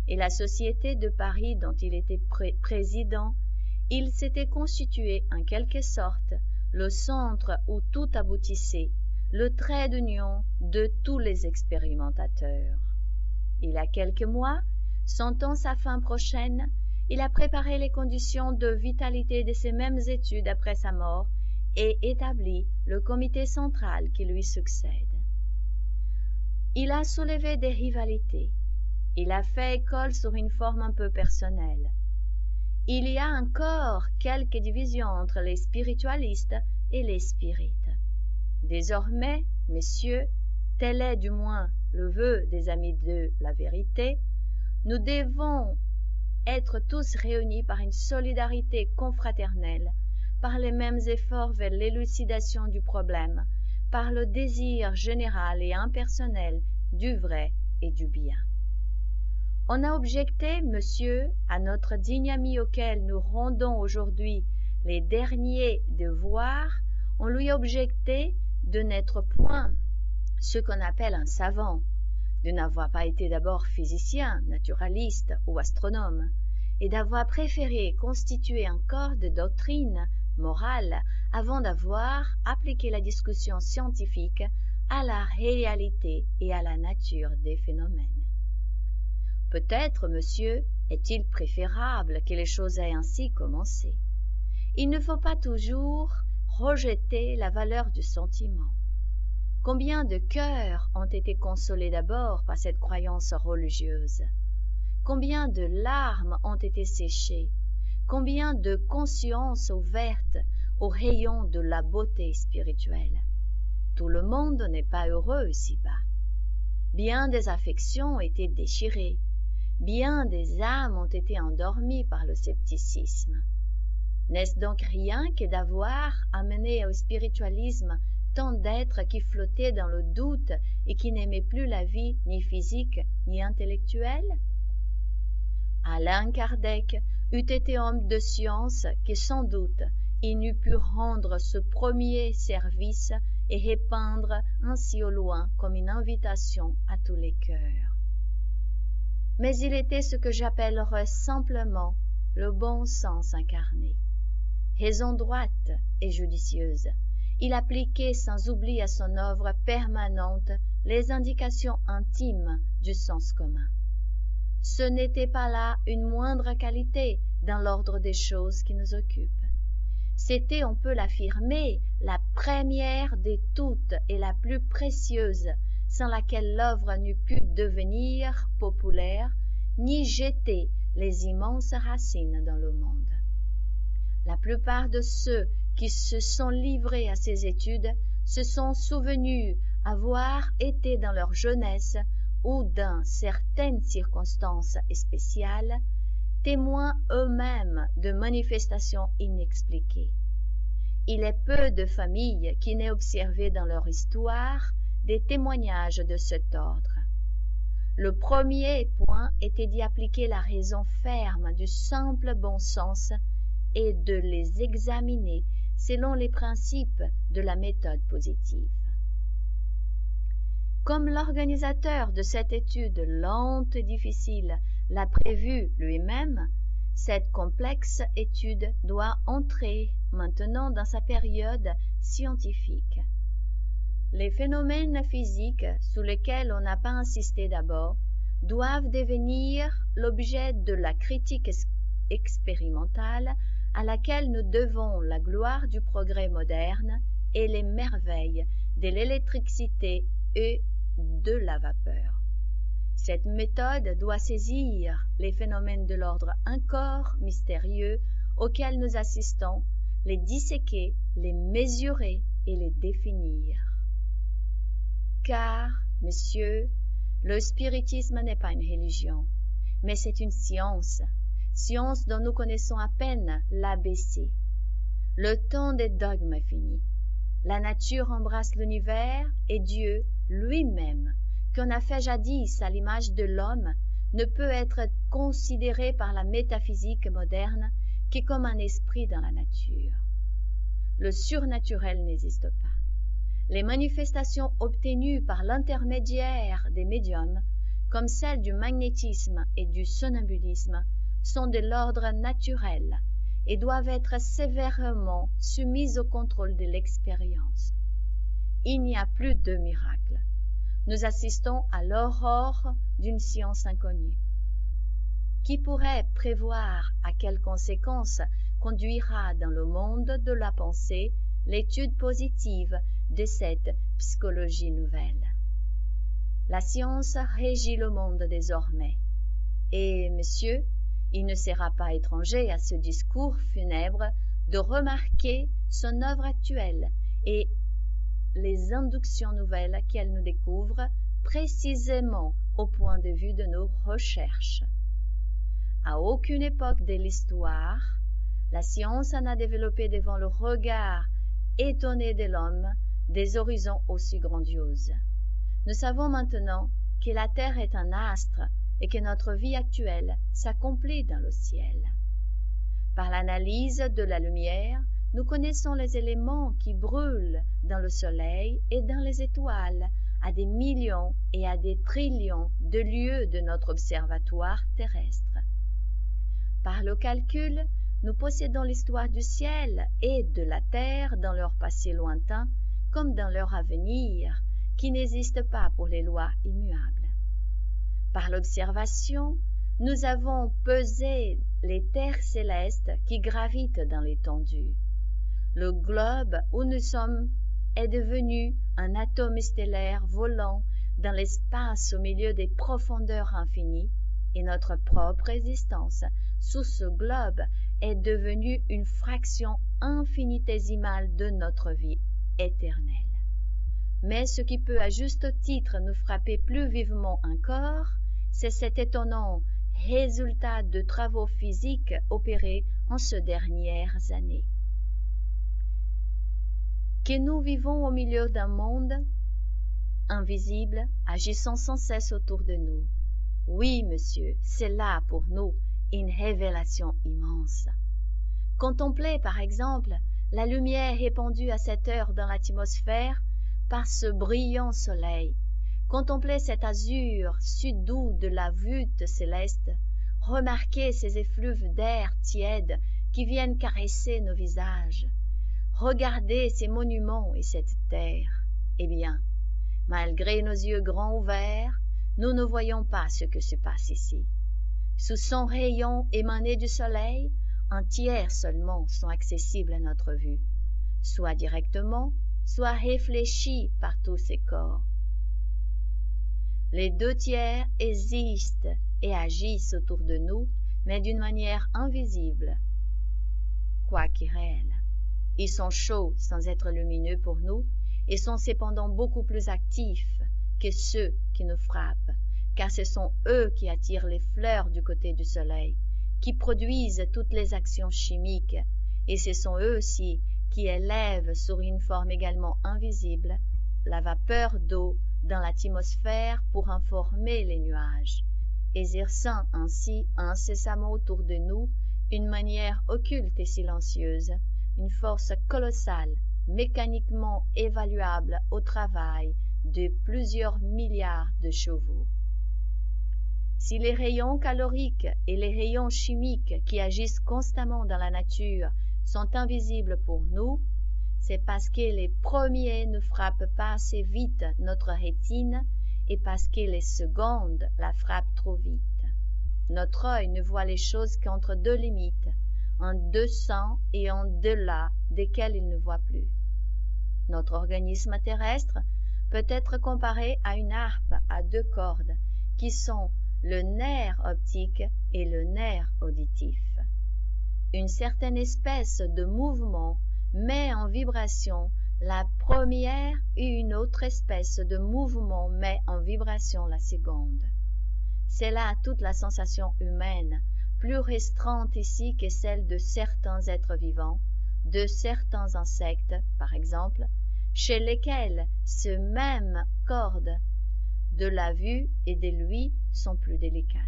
et la Société de Paris dont il était président, il s'était constitué en quelque sorte le centre où tout aboutissait, le trait d'union de tous les expérimentateurs. Il a quelques mois, sentant sa fin prochaine, il a préparé les conditions de vitalité de ces mêmes études après sa mort et établi le comité central qui lui succède. Il a soulevé des rivalités. Il a fait école sur une forme un peu personnelle. Il y a encore quelques divisions entre les spiritualistes et les spirites. Désormais, messieurs, tel est du moins le vœu des amis de la vérité, nous devons être tous réunis par une solidarité confraternelle, par les mêmes efforts vers l'élucidation du problème, par le désir général et impersonnel du vrai et du bien. On a objecté, monsieur, à notre digne ami auquel nous rendons aujourd'hui les derniers devoirs, on lui a objecté de n'être point ce qu'on appelle un savant, de n'avoir pas été d'abord physicien, naturaliste ou astronome, et d'avoir préféré constituer un corps de doctrine morale avant d'avoir appliqué la discussion scientifique à la réalité et à la nature des phénomènes. Peut-être, monsieur, est-il préférable que les choses aient ainsi commencé. Il ne faut pas toujours rejeté la valeur du sentiment Combien de cœurs ont été consolés d'abord par cette croyance religieuse? Combien de larmes ont été séchées Combien de consciences ouvertes aux rayons de la beauté spirituelle Tout le monde n'est pas heureux ici-bas. Bien des affections ont été déchirées, bien des âmes ont été endormies par le scepticisme. N'est-ce donc rien que d'avoir amené au spiritualisme tant d'êtres qui flottaient dans le doute et qui n'aimaient plus la vie ni physique ni intellectuelle? Alain Kardec eût été homme de science que sans doute il n'eût pu rendre ce premier service et répandre ainsi au loin comme une invitation à tous les cœurs. Mais il était ce que j'appellerais simplement le bon sens incarné, raison droite et judicieuse, il appliquait sans oubli à son œuvre permanente les indications intimes du sens commun. Ce n'était pas là une moindre qualité dans l'ordre des choses qui nous occupent. C'était, on peut l'affirmer, la première des toutes et la plus précieuse, sans laquelle l'œuvre n'eût pu devenir populaire, ni jeter les immenses racines dans le monde. La plupart de ceux qui se sont livrés à ces études se sont souvenus avoir été dans leur jeunesse ou dans certaines circonstances spéciales témoins eux-mêmes de manifestations inexpliquées. Il est peu de familles qui n'aient observé dans leur histoire des témoignages de cet ordre. Le premier point était d'y appliquer la raison ferme du simple bon sens et de les examiner selon les principes de la méthode positive. Comme l'organisateur de cette étude lente et difficile l'a prévu lui-même, cette complexe étude doit entrer maintenant dans sa période scientifique. Les phénomènes physiques sur lesquels on n'a pas insisté d'abord doivent devenir l'objet de la critique expérimentale à laquelle nous devons la gloire du progrès moderne et les merveilles de l'électricité et de la vapeur. Cette méthode doit saisir les phénomènes de l'ordre encore mystérieux auxquels nous assistons, les disséquer, les mesurer et les définir. Car, monsieur, le spiritisme n'est pas une religion, mais c'est une science, science dont nous connaissons à peine l'ABC. Le temps des dogmes est fini. La nature embrasse l'univers et Dieu lui-même, qu'on a fait jadis à l'image de l'homme, ne peut être considéré par la métaphysique moderne que comme un esprit dans la nature. Le surnaturel n'existe pas. Les manifestations obtenues par l'intermédiaire des médiums, comme celles du magnétisme et du somnambulisme, sont de l'ordre naturel et doivent être sévèrement soumises au contrôle de l'expérience. Il n'y a plus de miracle. Nous assistons à l'aurore d'une science inconnue. Qui pourrait prévoir à quelles conséquences conduira dans le monde de la pensée l'étude positive de cette psychologie nouvelle? La science régit le monde désormais. Et, monsieur, il ne sera pas étranger à ce discours funèbre de remarquer son œuvre actuelle et les inductions nouvelles qu'elle nous découvre précisément au point de vue de nos recherches. À aucune époque de l'histoire, la science n'a développé devant le regard étonné de l'homme des horizons aussi grandioses. Nous savons maintenant que la Terre est un astre et que notre vie actuelle s'accomplit dans le ciel. Par l'analyse de la lumière, nous connaissons les éléments qui brûlent dans le soleil et dans les étoiles à des millions et à des trillions de lieues de notre observatoire terrestre. Par le calcul, nous possédons l'histoire du ciel et de la terre dans leur passé lointain comme dans leur avenir, qui n'existe pas pour les lois immuables. Par l'observation, nous avons pesé les terres célestes qui gravitent dans l'étendue. Le globe où nous sommes est devenu un atome stellaire volant dans l'espace au milieu des profondeurs infinies, et notre propre existence sous ce globe est devenue une fraction infinitésimale de notre vie éternelle. Mais ce qui peut à juste titre nous frapper plus vivement encore, c'est cet étonnant résultat de travaux physiques opérés en ces dernières années. Que nous vivons au milieu d'un monde invisible agissant sans cesse autour de nous. Oui, monsieur, c'est là pour nous une révélation immense. Contemplez, par exemple, la lumière répandue à cette heure dans l'atmosphère par ce brillant soleil. Contemplez cet azur si doux de la voûte céleste. Remarquez ces effluves d'air tiède qui viennent caresser nos visages. Regardez ces monuments et cette terre. Eh bien, malgré nos yeux grands ouverts, nous ne voyons pas ce que se passe ici. Sous son rayon émané du soleil, un tiers seulement sont accessibles à notre vue, soit directement, soit réfléchis par tous ces corps. Les deux tiers existent et agissent autour de nous, mais d'une manière invisible, quoique réelle. Ils sont chauds sans être lumineux pour nous et sont cependant beaucoup plus actifs que ceux qui nous frappent, car ce sont eux qui attirent les fleurs du côté du soleil, qui produisent toutes les actions chimiques, et ce sont eux aussi qui élèvent sur une forme également invisible la vapeur d'eau dans l'atmosphère pour informer les nuages, exerçant ainsi incessamment autour de nous une manière occulte et silencieuse, une force colossale, mécaniquement évaluable au travail de plusieurs milliards de chevaux. Si les rayons caloriques et les rayons chimiques qui agissent constamment dans la nature sont invisibles pour nous, c'est parce que les premiers ne frappent pas assez vite notre rétine et parce que les secondes la frappent trop vite. Notre œil ne voit les choses qu'entre deux limites, en dessous et en delà desquelles il ne voit plus. Notre organisme terrestre peut être comparé à une harpe à deux cordes qui sont le nerf optique et le nerf auditif. Une certaine espèce de mouvement met en vibration la première et une autre espèce de mouvement met en vibration la seconde. C'est là toute la sensation humaine, plus restreinte ici que celle de certains êtres vivants, de certains insectes, par exemple, chez lesquels ce même corde de la vue et de l'ouïe sont plus délicates.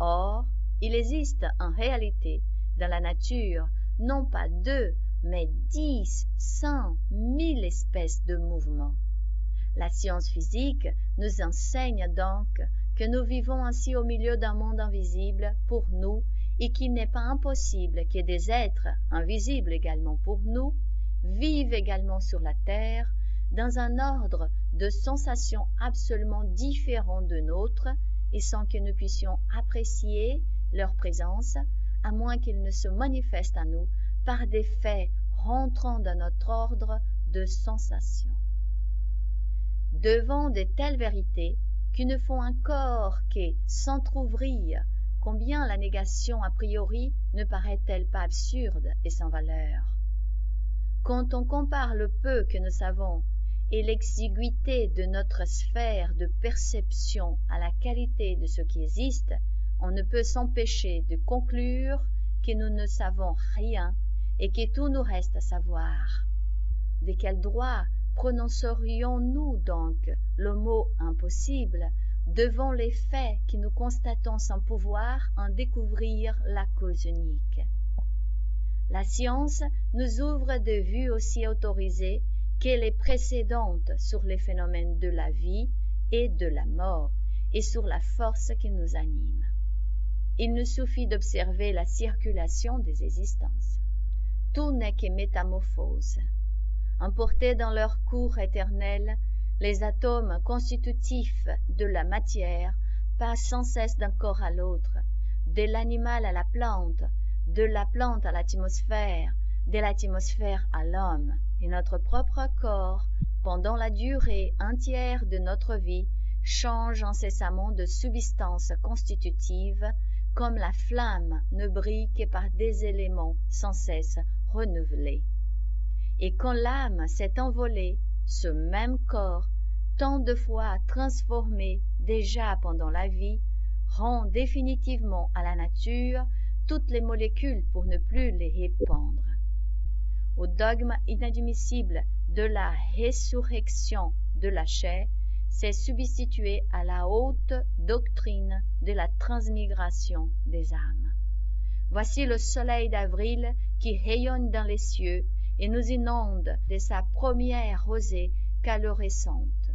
Or, il existe en réalité dans la nature non pas deux, mais dix, cent, mille espèces de mouvements. La science physique nous enseigne donc que nous vivons ainsi au milieu d'un monde invisible pour nous et qu'il n'est pas impossible que des êtres, invisibles également pour nous, vivent également sur la Terre dans un ordre de sensations absolument différent de nôtre et sans que nous puissions apprécier leur présence, à moins qu'ils ne se manifestent à nous par des faits rentrant dans notre ordre de sensations. Devant de telles vérités, qui ne font encore que s'entr'ouvrir combien la négation a priori ne paraît-elle pas absurde et sans valeur? Quand on compare le peu que nous savons et l'exiguïté de notre sphère de perception à la qualité de ce qui existe on ne peut s'empêcher de conclure que nous ne savons rien et que tout nous reste à savoir. De quel droit prononcerions-nous donc le mot impossible devant les faits que nous constatons sans pouvoir en découvrir la cause unique? La science nous ouvre des vues aussi autorisées que les précédentes sur les phénomènes de la vie et de la mort et sur la force qui nous anime. Il nous suffit d'observer la circulation des existences. Tout n'est que métamorphose emportés dans leur cours éternel les atomes constitutifs de la matière passent sans cesse d'un corps à l'autre de l'animal à la plante de la plante à l'atmosphère de l'atmosphère à l'homme et notre propre corps, pendant la durée entière de notre vie, change incessamment de substance constitutive, comme la flamme ne brille que par des éléments sans cesse renouvelés. Et quand l'âme s'est envolée, ce même corps, tant de fois transformé déjà pendant la vie, rend définitivement à la nature toutes les molécules pour ne plus les répandre. Au dogme inadmissible de la résurrection de la chair, s'est substitué à la haute doctrine de la transmigration des âmes. Voici le soleil d'avril qui rayonne dans les cieux et nous inonde de sa première rosée calorescente.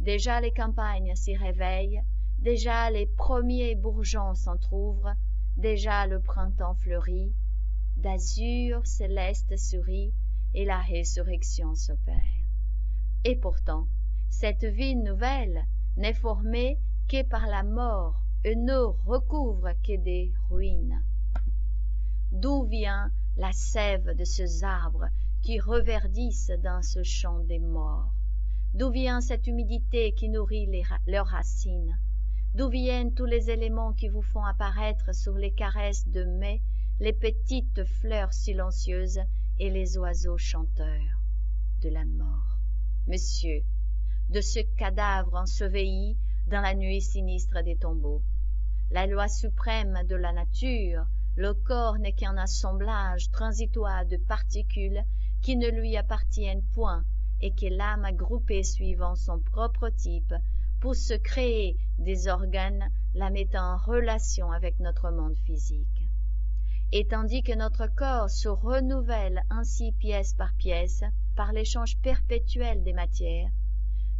Déjà les campagnes s'y réveillent, déjà les premiers bourgeons s'entr'ouvrent, déjà le printemps fleurit, d'azur céleste sourit et la résurrection s'opère. Et pourtant, cette vie nouvelle n'est formée que par la mort et ne recouvre que des ruines. D'où vient la sève de ces arbres qui reverdissent dans ce champ des morts D'où vient cette humidité qui nourrit leurs racines? D'où viennent tous les éléments qui vous font apparaître sur les caresses de mai les petites fleurs silencieuses et les oiseaux chanteurs de la mort? Monsieur, de ce cadavre enseveli dans la nuit sinistre des tombeaux. La loi suprême de la nature, le corps n'est qu'un assemblage transitoire de particules qui ne lui appartiennent point et que l'âme a groupées suivant son propre type pour se créer des organes la mettant en relation avec notre monde physique. Et tandis que notre corps se renouvelle ainsi pièce par pièce, par l'échange perpétuel des matières,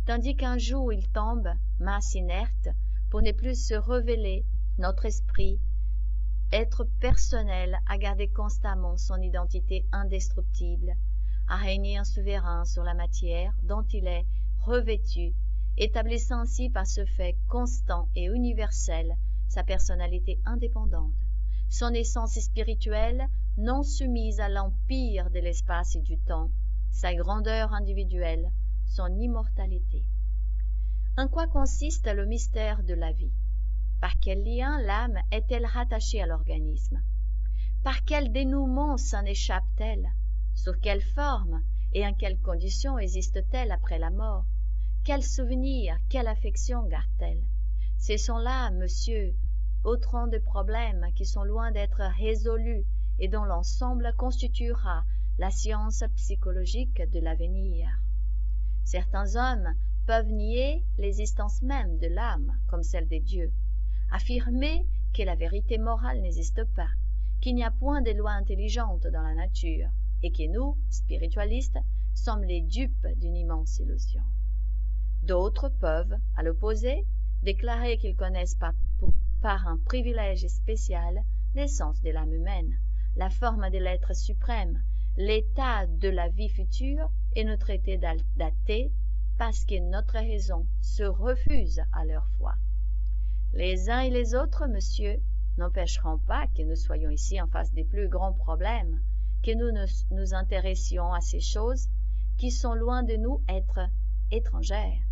tandis qu'un jour il tombe, masse inerte, pour ne plus se révéler, notre esprit, être personnel, à garder constamment son identité indestructible, à régner un souverain sur la matière dont il est revêtu, établissant ainsi par ce fait constant et universel sa personnalité indépendante, son essence spirituelle non soumise à l'empire de l'espace et du temps, sa grandeur individuelle, son immortalité. En quoi consiste le mystère de la vie? Par quel lien l'âme est-elle rattachée à l'organisme? Par quel dénouement s'en échappe-t-elle? Sur quelle forme et en quelles conditions existe-t-elle après la mort? Quels souvenirs, quelle affection garde-t-elle? Ce sont là, monsieur, autant de problèmes qui sont loin d'être résolus et dont l'ensemble constituera la science psychologique de l'avenir. Certains hommes peuvent nier l'existence même de l'âme comme celle des dieux, affirmer que la vérité morale n'existe pas, qu'il n'y a point de loi intelligente dans la nature, et que nous, spiritualistes, sommes les dupes d'une immense illusion. D'autres peuvent, à l'opposé, déclarer qu'ils connaissent par, par un privilège spécial l'essence de l'âme humaine, la forme de l'être suprême, l'état de la vie future et nous traiter d'athées parce que notre raison se refuse à leur foi. Les uns et les autres, monsieur, n'empêcheront pas que nous soyons ici en face des plus grands problèmes, que nous nous intéressions à ces choses qui sont loin de nous être étrangères,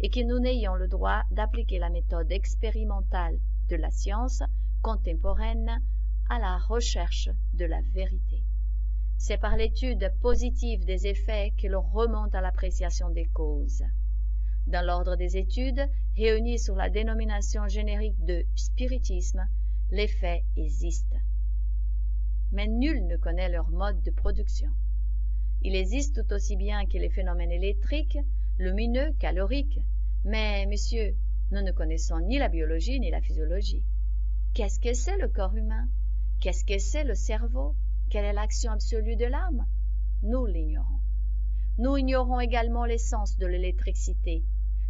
et que nous n'ayons le droit d'appliquer la méthode expérimentale de la science contemporaine à la recherche de la vérité. C'est par l'étude positive des effets que l'on remonte à l'appréciation des causes. Dans l'ordre des études, réunies sous la dénomination générique de spiritisme, les faits existent. Mais nul ne connaît leur mode de production. Il existe tout aussi bien que les phénomènes électriques, lumineux, caloriques, mais, messieurs, nous ne connaissons ni la biologie ni la physiologie. Qu'est-ce que c'est le corps humain? Qu'est-ce que c'est le cerveau? Quelle est l'action absolue de l'âme? Nous l'ignorons. Nous ignorons également l'essence de l'électricité,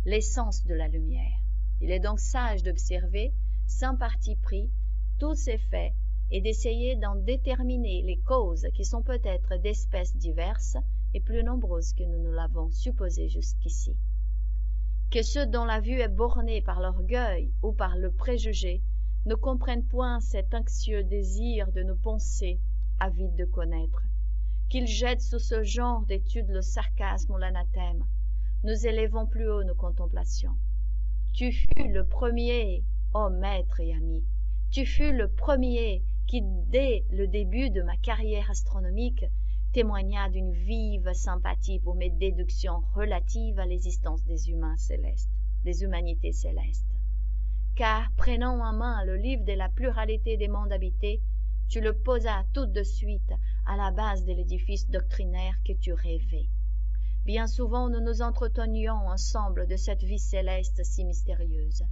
l'essence de la lumière. Il est donc sage d'observer, sans parti pris, tous ces faits et d'essayer d'en déterminer les causes qui sont peut-être d'espèces diverses et plus nombreuses que nous ne l'avons supposé jusqu'ici. Que ceux dont la vue est bornée par l'orgueil ou par le préjugé ne comprennent point cet anxieux désir de nos pensées avide de connaître, qu'il jette sous ce genre d'études le sarcasme ou l'anathème, nous élevons plus haut nos contemplations. Tu fus le premier, ô maître et ami, tu fus le premier qui, dès le début de ma carrière astronomique, témoigna d'une vive sympathie pour mes déductions relatives à l'existence des humains célestes, des humanités célestes. Car, prenant en main le livre de la pluralité des mondes habités, tu le posas tout de suite à la base de l'édifice doctrinaire que tu rêvais. Bien souvent nous nous entretenions ensemble de cette vie céleste si mystérieuse.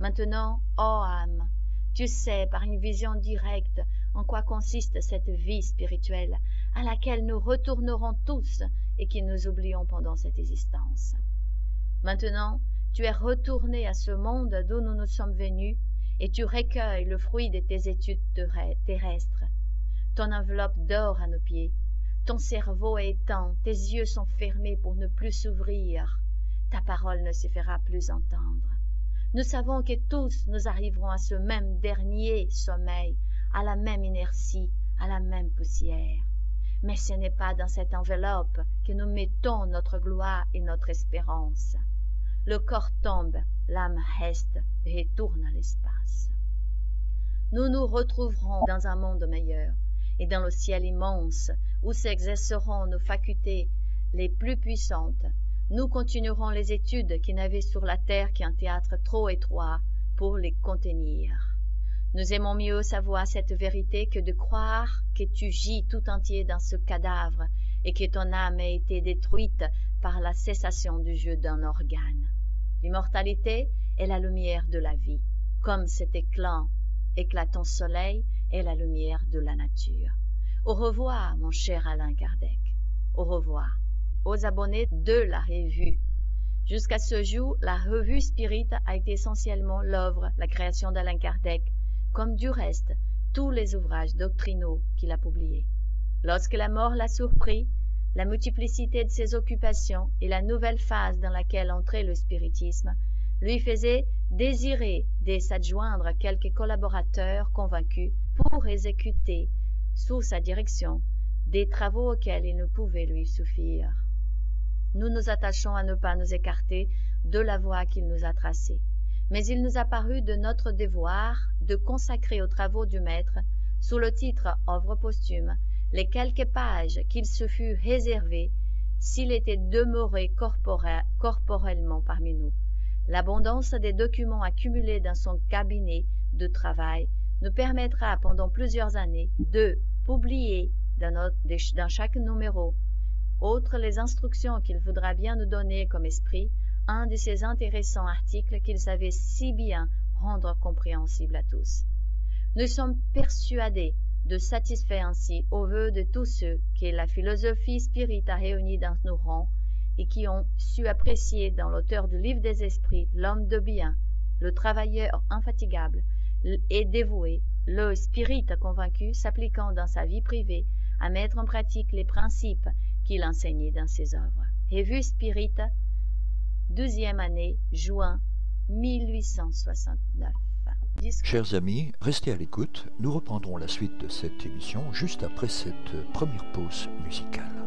Maintenant, ô âme, tu sais par une vision directe en quoi consiste cette vie spirituelle à laquelle nous retournerons tous et que nous oublions pendant cette existence. Maintenant, tu es retourné à ce monde d'où nous nous sommes venus et tu recueilles le fruit de tes études terrestres. Ton enveloppe dort à nos pieds. Ton cerveau est éteint, tes yeux sont fermés pour ne plus s'ouvrir. Ta parole ne se fera plus entendre. Nous savons que tous nous arriverons à ce même dernier sommeil, à la même inertie, à la même poussière. Mais ce n'est pas dans cette enveloppe que nous mettons notre gloire et notre espérance. Le corps tombe, l'âme reste et retourne à l'espace. Nous nous retrouverons dans un monde meilleur et dans le ciel immense où s'exerceront nos facultés les plus puissantes. Nous continuerons les études qui n'avaient sur la terre qu'un théâtre trop étroit pour les contenir. Nous aimons mieux savoir cette vérité que de croire que tu gis tout entier dans ce cadavre et que ton âme a été détruite par la cessation du jeu d'un organe. L'immortalité est la lumière de la vie, comme cet éclat, éclatant soleil est la lumière de la nature. Au revoir, mon cher Alain Kardec. Au revoir. Aux abonnés de la revue. Jusqu'à ce jour, la revue Spirit a été essentiellement l'œuvre, la création d'Alain Kardec, comme du reste tous les ouvrages doctrinaux qu'il a publiés. Lorsque la mort l'a surpris, la multiplicité de ses occupations et la nouvelle phase dans laquelle entrait le spiritisme lui faisaient désirer de s'adjoindre quelques collaborateurs convaincus pour exécuter, sous sa direction, des travaux auxquels il ne pouvait lui suffire. Nous nous attachons à ne pas nous écarter de la voie qu'il nous a tracée mais il nous a paru de notre devoir de consacrer aux travaux du maître, sous le titre œuvre posthume, les quelques pages qu'il se fût réservé s'il était demeuré corporellement parmi nous. L'abondance des documents accumulés dans son cabinet de travail nous permettra pendant plusieurs années de publier dans, chaque numéro, outre les instructions qu'il voudra bien nous donner comme esprit, un de ces intéressants articles qu'il savait si bien rendre compréhensible à tous. Nous sommes persuadés de satisfaire ainsi aux vœux de tous ceux que la philosophie spirit a réunis dans nos rangs et qui ont su apprécier dans l'auteur du livre des esprits l'homme de bien, le travailleur infatigable et dévoué, le spirit convaincu s'appliquant dans sa vie privée à mettre en pratique les principes qu'il enseignait dans ses œuvres. Revue Spirit, deuxième année, juin 1869.
Chers amis, restez à l'écoute. Nous reprendrons la suite de cette émission juste après cette première pause musicale.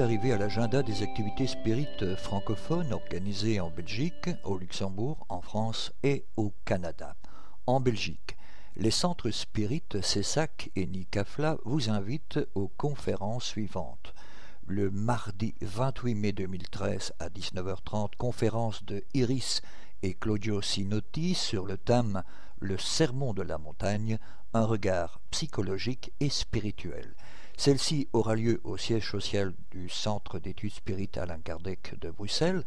Arrivé à l'agenda des activités spirites francophones organisées en Belgique, au Luxembourg, en France et au Canada. En Belgique, les centres spirites CESAC et Nicafla vous invitent aux conférences suivantes. Le mardi 28 mai 2013 à 19h30, conférence de Iris et Claudio Sinotti sur le thème Le sermon de la montagne, un regard psychologique et spirituel. Celle-ci aura lieu au siège social du Centre d'études spirites Alain Kardec de Bruxelles,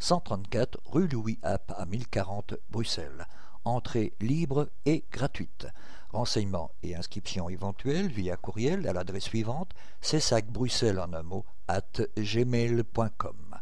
134 rue Louis App à 1040 Bruxelles. Entrée libre et gratuite. Renseignements et inscriptions éventuelles via courriel à l'adresse suivante Bruxelles en un mot at gmail.com.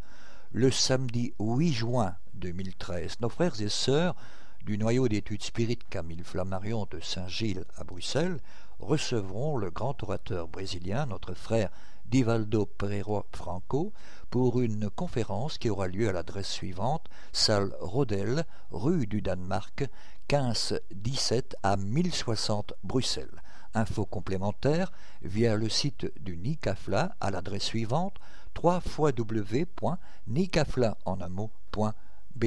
Le samedi 8 juin 2013, nos frères et sœurs du noyau d'études spirites Camille Flammarion de Saint-Gilles à Bruxelles recevront le grand orateur brésilien, notre frère Divaldo Pereira Franco, pour une conférence qui aura lieu à l'adresse suivante, salle Rodel, rue du Danemark, 15-17 à 1060 Bruxelles. Infos complémentaires via le site du NICAFLA à l'adresse suivante www.nicafla.be.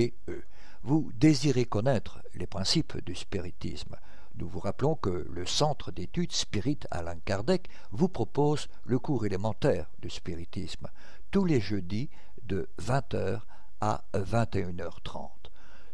Vous désirez connaître les principes du spiritisme. Nous vous rappelons que le Centre d'études Spirit Alain Kardec vous propose le cours élémentaire du spiritisme tous les jeudis de 20h à 21h30.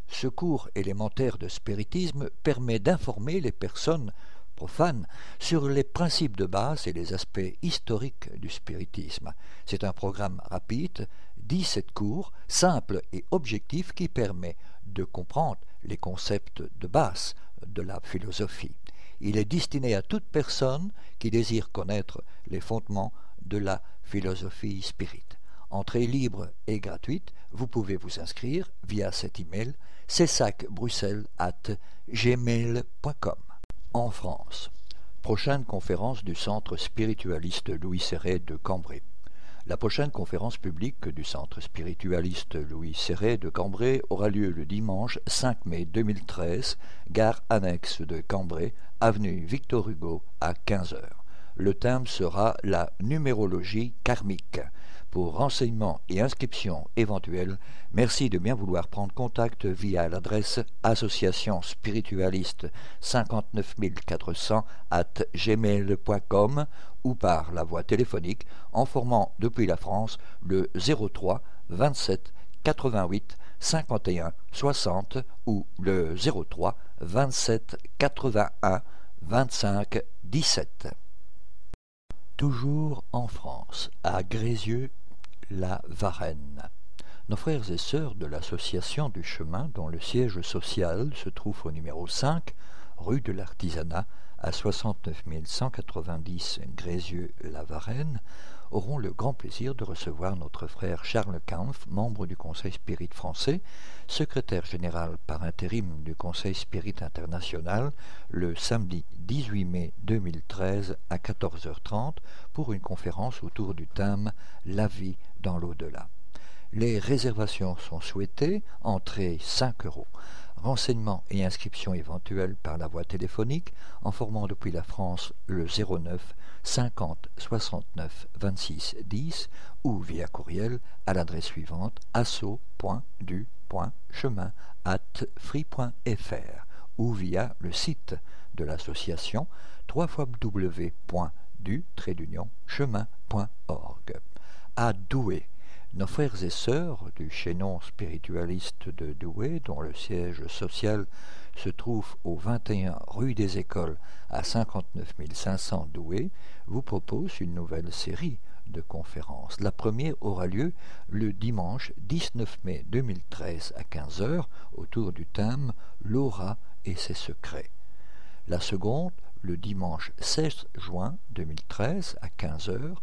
Ce cours élémentaire de spiritisme permet d'informer les personnes profanes sur les principes de base et les aspects historiques du spiritisme. C'est un programme rapide, 17 cours, simple et objectif qui permet de comprendre les concepts de base de la philosophie. Il est destiné à toute personne qui désire connaître les fondements de la philosophie spirit. Entrée libre et gratuite, vous pouvez vous inscrire via cet email gmail.com En France, prochaine conférence du Centre spiritualiste Louis Serret de Cambrai. La prochaine conférence publique du Centre spiritualiste Louis Serret de Cambrai aura lieu le dimanche 5 mai 2013, gare annexe de Cambrai, avenue Victor Hugo, à 15h. Le thème sera la numérologie karmique. Pour renseignements et inscriptions éventuelles, merci de bien vouloir prendre contact via l'adresse association spiritualiste 59400 at gmail.com ou par la voie téléphonique en formant depuis la France le 03 27 88 51 60 ou le 03 27 81 25 17. Toujours en France, à Grézieux, la Varenne. Nos frères et sœurs de l'Association du chemin, dont le siège social se trouve au numéro 5, rue de l'Artisanat, à 69 190 Grézieux-la Varenne, auront le grand plaisir de recevoir notre frère Charles Kampf, membre du Conseil Spirit français, secrétaire général par intérim du Conseil Spirit international, le samedi 18 mai 2013 à 14h30 pour une conférence autour du thème La vie dans l'au-delà. Les réservations sont souhaitées, entrée 5 euros. Renseignements et inscriptions éventuelles par la voie téléphonique en formant depuis la France le 09 50 69 26 10 ou via courriel à l'adresse suivante asso.du.chemin at free.fr ou via le site de l'association www.du-chemin.org. À Douai, nos frères et sœurs du chaînon spiritualiste de Douai, dont le siège social se trouve au 21 rue des Écoles à 59 500 Douai, vous proposent une nouvelle série de conférences. La première aura lieu le dimanche 19 mai 2013 à 15h autour du thème L'aura et ses secrets. La seconde le dimanche 16 juin 2013 à 15h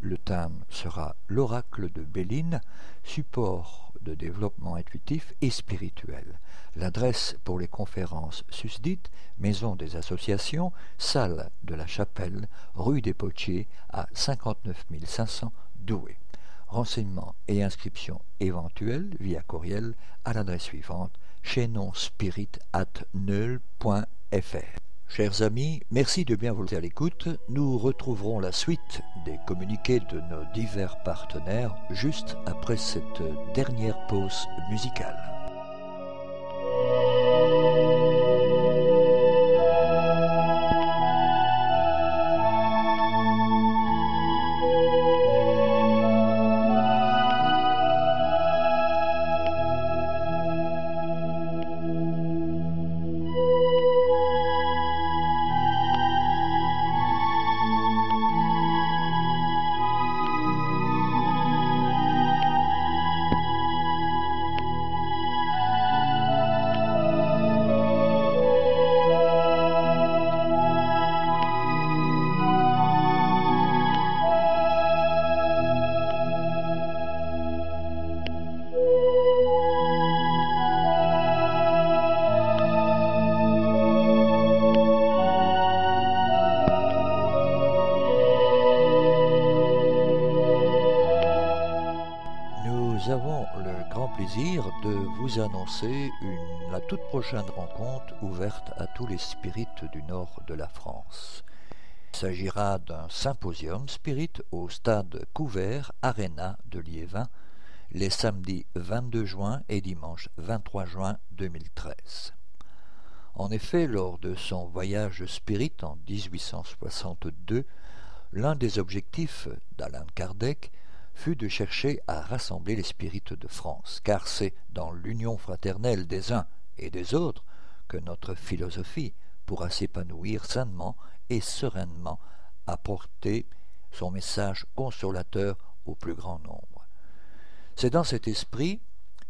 le thème sera l'oracle de Béline, support de développement intuitif et spirituel. L'adresse pour les conférences susdites, Maison des Associations, salle de la Chapelle, rue des Potiers, à 59 500 Douai. Renseignements et inscriptions éventuelles via courriel à l'adresse suivante chaînonspirit at Chers amis, merci de bien vous à l'écoute. Nous retrouverons la suite des communiqués de nos divers partenaires juste après cette dernière pause musicale. Annoncer la toute prochaine rencontre ouverte à tous les spirites du nord de la France. Il s'agira d'un symposium spirit au stade couvert Arena de Liévin les samedis 22 juin et dimanche 23 juin 2013. En effet, lors de son voyage spirit en 1862, l'un des objectifs d'Alain Kardec fut de chercher à rassembler les spirites de France, car c'est dans l'union fraternelle des uns et des autres que notre philosophie pourra s'épanouir sainement et sereinement, apporter son message consolateur au plus grand nombre. C'est dans cet esprit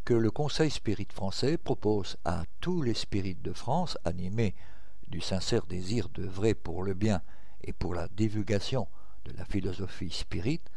que le Conseil spirit français propose à tous les spirites de France, animés du sincère désir d'œuvrer pour le bien et pour la divulgation de la philosophie spirite,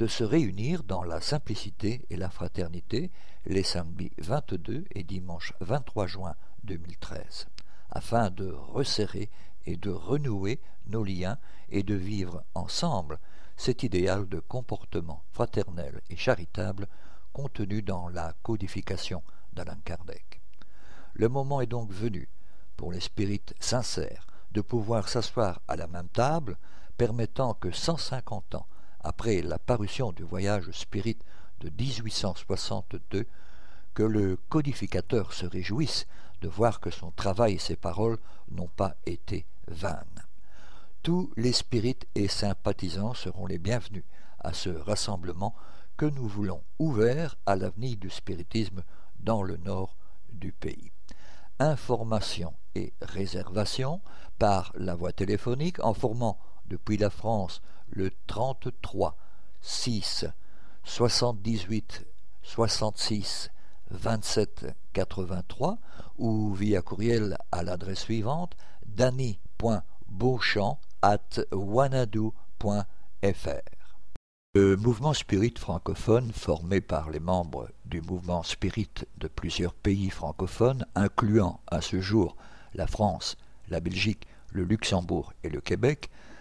de se réunir dans la simplicité et la fraternité les samedis 22 et dimanche 23 juin 2013, afin de resserrer et de renouer nos liens et de vivre ensemble cet idéal de comportement fraternel et charitable contenu dans la codification d'Alain Kardec. Le moment est donc venu, pour les spirites sincères, de pouvoir s'asseoir à la même table, permettant que 150 ans après la parution du voyage spirit de 1862, que le codificateur se réjouisse de voir que son travail et ses paroles n'ont pas été vaines. Tous les spirites et sympathisants seront les bienvenus à ce rassemblement que nous voulons ouvert à l'avenir du spiritisme dans le nord du pays. Information et réservation par la voie téléphonique en formant depuis la France le 33 6 78 66 27 83 ou via courriel à l'adresse suivante danny.beauchamp at wanadoo.fr. Le mouvement spirit francophone, formé par les membres du mouvement spirit de plusieurs pays francophones, incluant à ce jour la France, la Belgique, le Luxembourg et le Québec,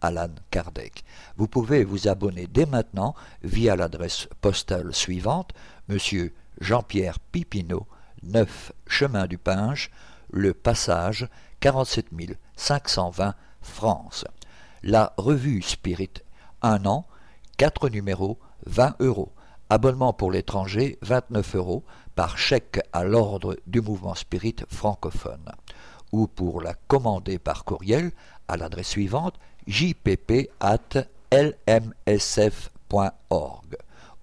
Alan Kardec. Vous pouvez vous abonner dès maintenant via l'adresse postale suivante Monsieur Jean-Pierre Pipineau, 9 Chemin du Pinge, Le Passage, 47 520 France. La revue Spirit, un an, 4 numéros, 20 euros. Abonnement pour l'étranger, 29 euros, par chèque à l'ordre du mouvement Spirit francophone. Ou pour la commander par courriel à l'adresse suivante jpp.lmsf.org.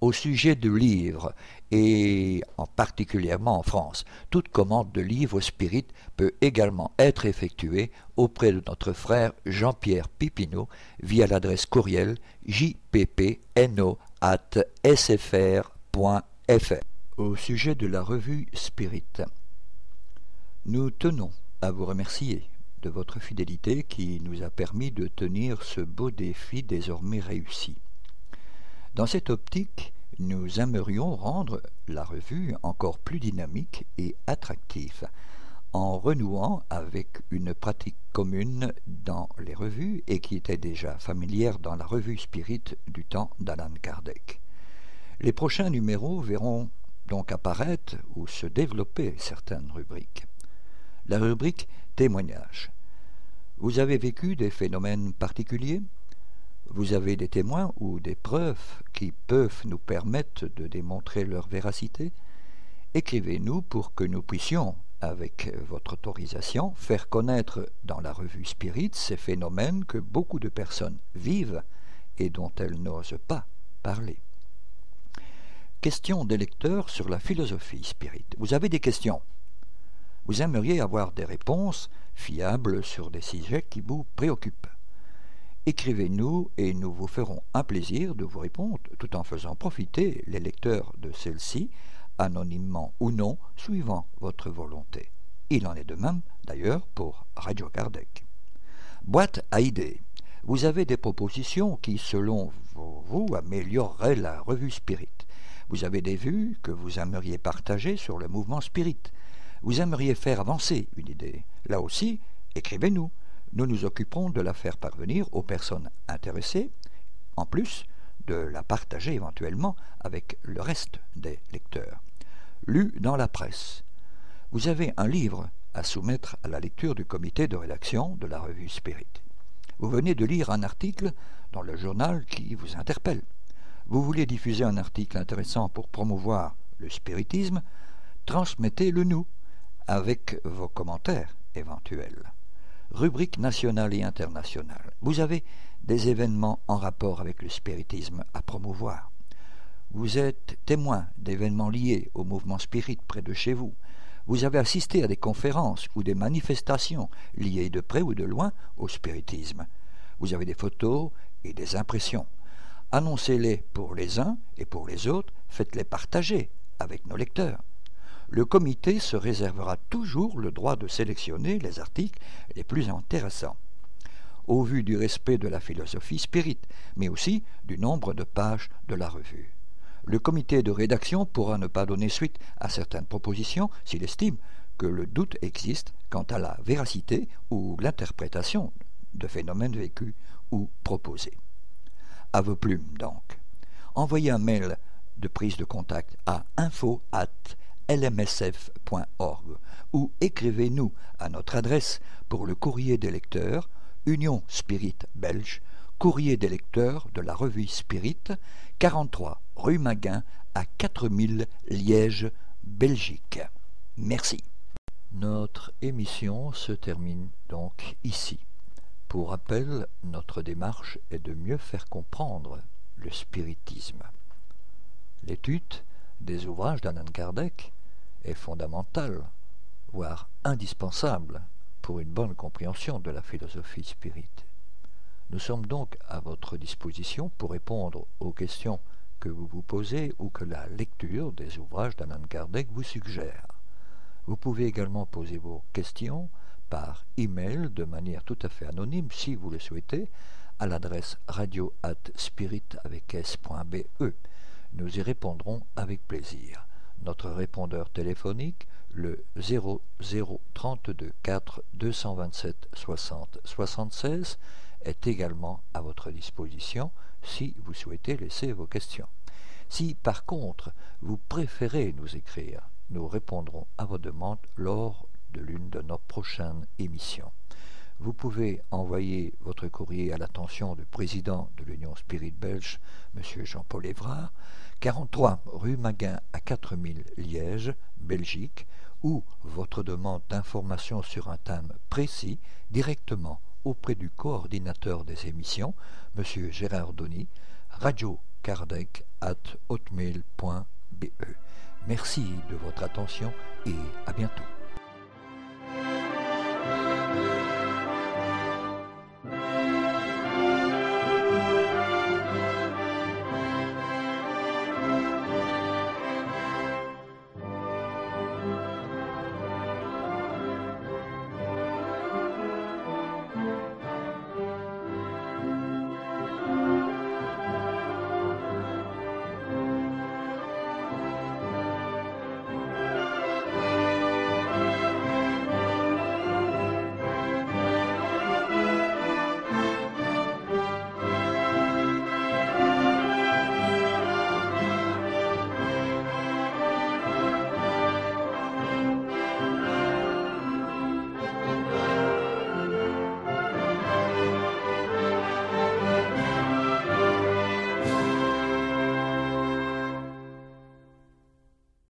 Au sujet de livres, et en particulièrement en France, toute commande de livre spirit peut également être effectuée auprès de notre frère Jean-Pierre Pipineau via l'adresse courriel jppno.sfr.fr. Au sujet de la revue Spirit, nous tenons à vous remercier de votre fidélité qui nous a permis de tenir ce beau défi désormais réussi. Dans cette optique, nous aimerions rendre la revue encore plus dynamique et attractive en renouant avec une pratique commune dans les revues et qui était déjà familière dans la revue Spirit du temps d'Alan Kardec. Les prochains numéros verront donc apparaître ou se développer certaines rubriques. La rubrique témoignage. Vous avez vécu des phénomènes particuliers? Vous avez des témoins ou des preuves qui peuvent nous permettre de démontrer leur véracité? Écrivez-nous pour que nous puissions, avec votre autorisation, faire connaître dans la revue Spirit ces phénomènes que beaucoup de personnes vivent et dont elles n'osent pas parler. Questions des lecteurs sur la philosophie spirit. Vous avez des questions? Vous aimeriez avoir des réponses fiables sur des sujets qui vous préoccupent. Écrivez-nous et nous vous ferons un plaisir de vous répondre tout en faisant profiter les lecteurs de celle-ci, anonymement ou non, suivant votre volonté. Il en est de même, d'ailleurs, pour Radio Kardec. Boîte à idées. Vous avez des propositions qui, selon vous, amélioreraient la revue Spirit. Vous avez des vues que vous aimeriez partager sur le mouvement Spirit. Vous aimeriez faire avancer une idée. Là aussi, écrivez-nous. Nous nous occuperons de la faire parvenir aux personnes intéressées, en plus de la partager éventuellement avec le reste des lecteurs. Lu dans la presse. Vous avez un livre à soumettre à la lecture du comité de rédaction de la revue Spirit. Vous venez de lire un article dans le journal qui vous interpelle. Vous voulez diffuser un article intéressant pour promouvoir le spiritisme, transmettez-le nous avec vos commentaires éventuels. Rubrique nationale et internationale. Vous avez des événements en rapport avec le spiritisme à promouvoir. Vous êtes témoin d'événements liés au mouvement spirit près de chez vous. Vous avez assisté à des conférences ou des manifestations liées de près ou de loin au spiritisme. Vous avez des photos et des impressions. Annoncez-les pour les uns et pour les autres, faites-les partager avec nos lecteurs. Le comité se réservera toujours le droit de sélectionner les articles les plus intéressants, au vu du respect de la philosophie spirit, mais aussi du nombre de pages de la revue. Le comité de rédaction pourra ne pas donner suite à certaines propositions s'il estime que le doute existe quant à la véracité ou l'interprétation de phénomènes vécus ou proposés à vos plumes donc. Envoyez un mail de prise de contact à info@lmsf.org ou écrivez-nous à notre adresse pour le courrier des lecteurs, Union Spirit Belge, courrier des lecteurs de la revue Spirit, 43 rue Maguin à 4000 Liège, Belgique. Merci. Notre émission se termine donc ici. Pour rappel, notre démarche est de mieux faire comprendre le spiritisme. L'étude des ouvrages d'Anan Kardec est fondamentale, voire indispensable pour une bonne compréhension de la philosophie spirit. Nous sommes donc à votre disposition pour répondre aux questions que vous vous posez ou que la lecture des ouvrages d'Anan Kardec vous suggère. Vous pouvez également poser vos questions par email de manière tout à fait anonyme si vous le souhaitez à l'adresse radio spirit avec s.be. Nous y répondrons avec plaisir. Notre répondeur téléphonique, le 0032 4 227 60 76, est également à votre disposition si vous souhaitez laisser vos questions. Si par contre vous préférez nous écrire, nous répondrons à vos demandes lors de l'une de nos prochaines émissions. Vous pouvez envoyer votre courrier à l'attention du président de l'Union Spirit Belge, M. Jean-Paul Évrard, 43 rue Maguin à 4000 Liège, Belgique, ou votre demande d'information sur un thème précis directement auprès du coordinateur des émissions, M. Gérard Donny, radiocardec.hotmail.be. Merci de votre attention et à bientôt.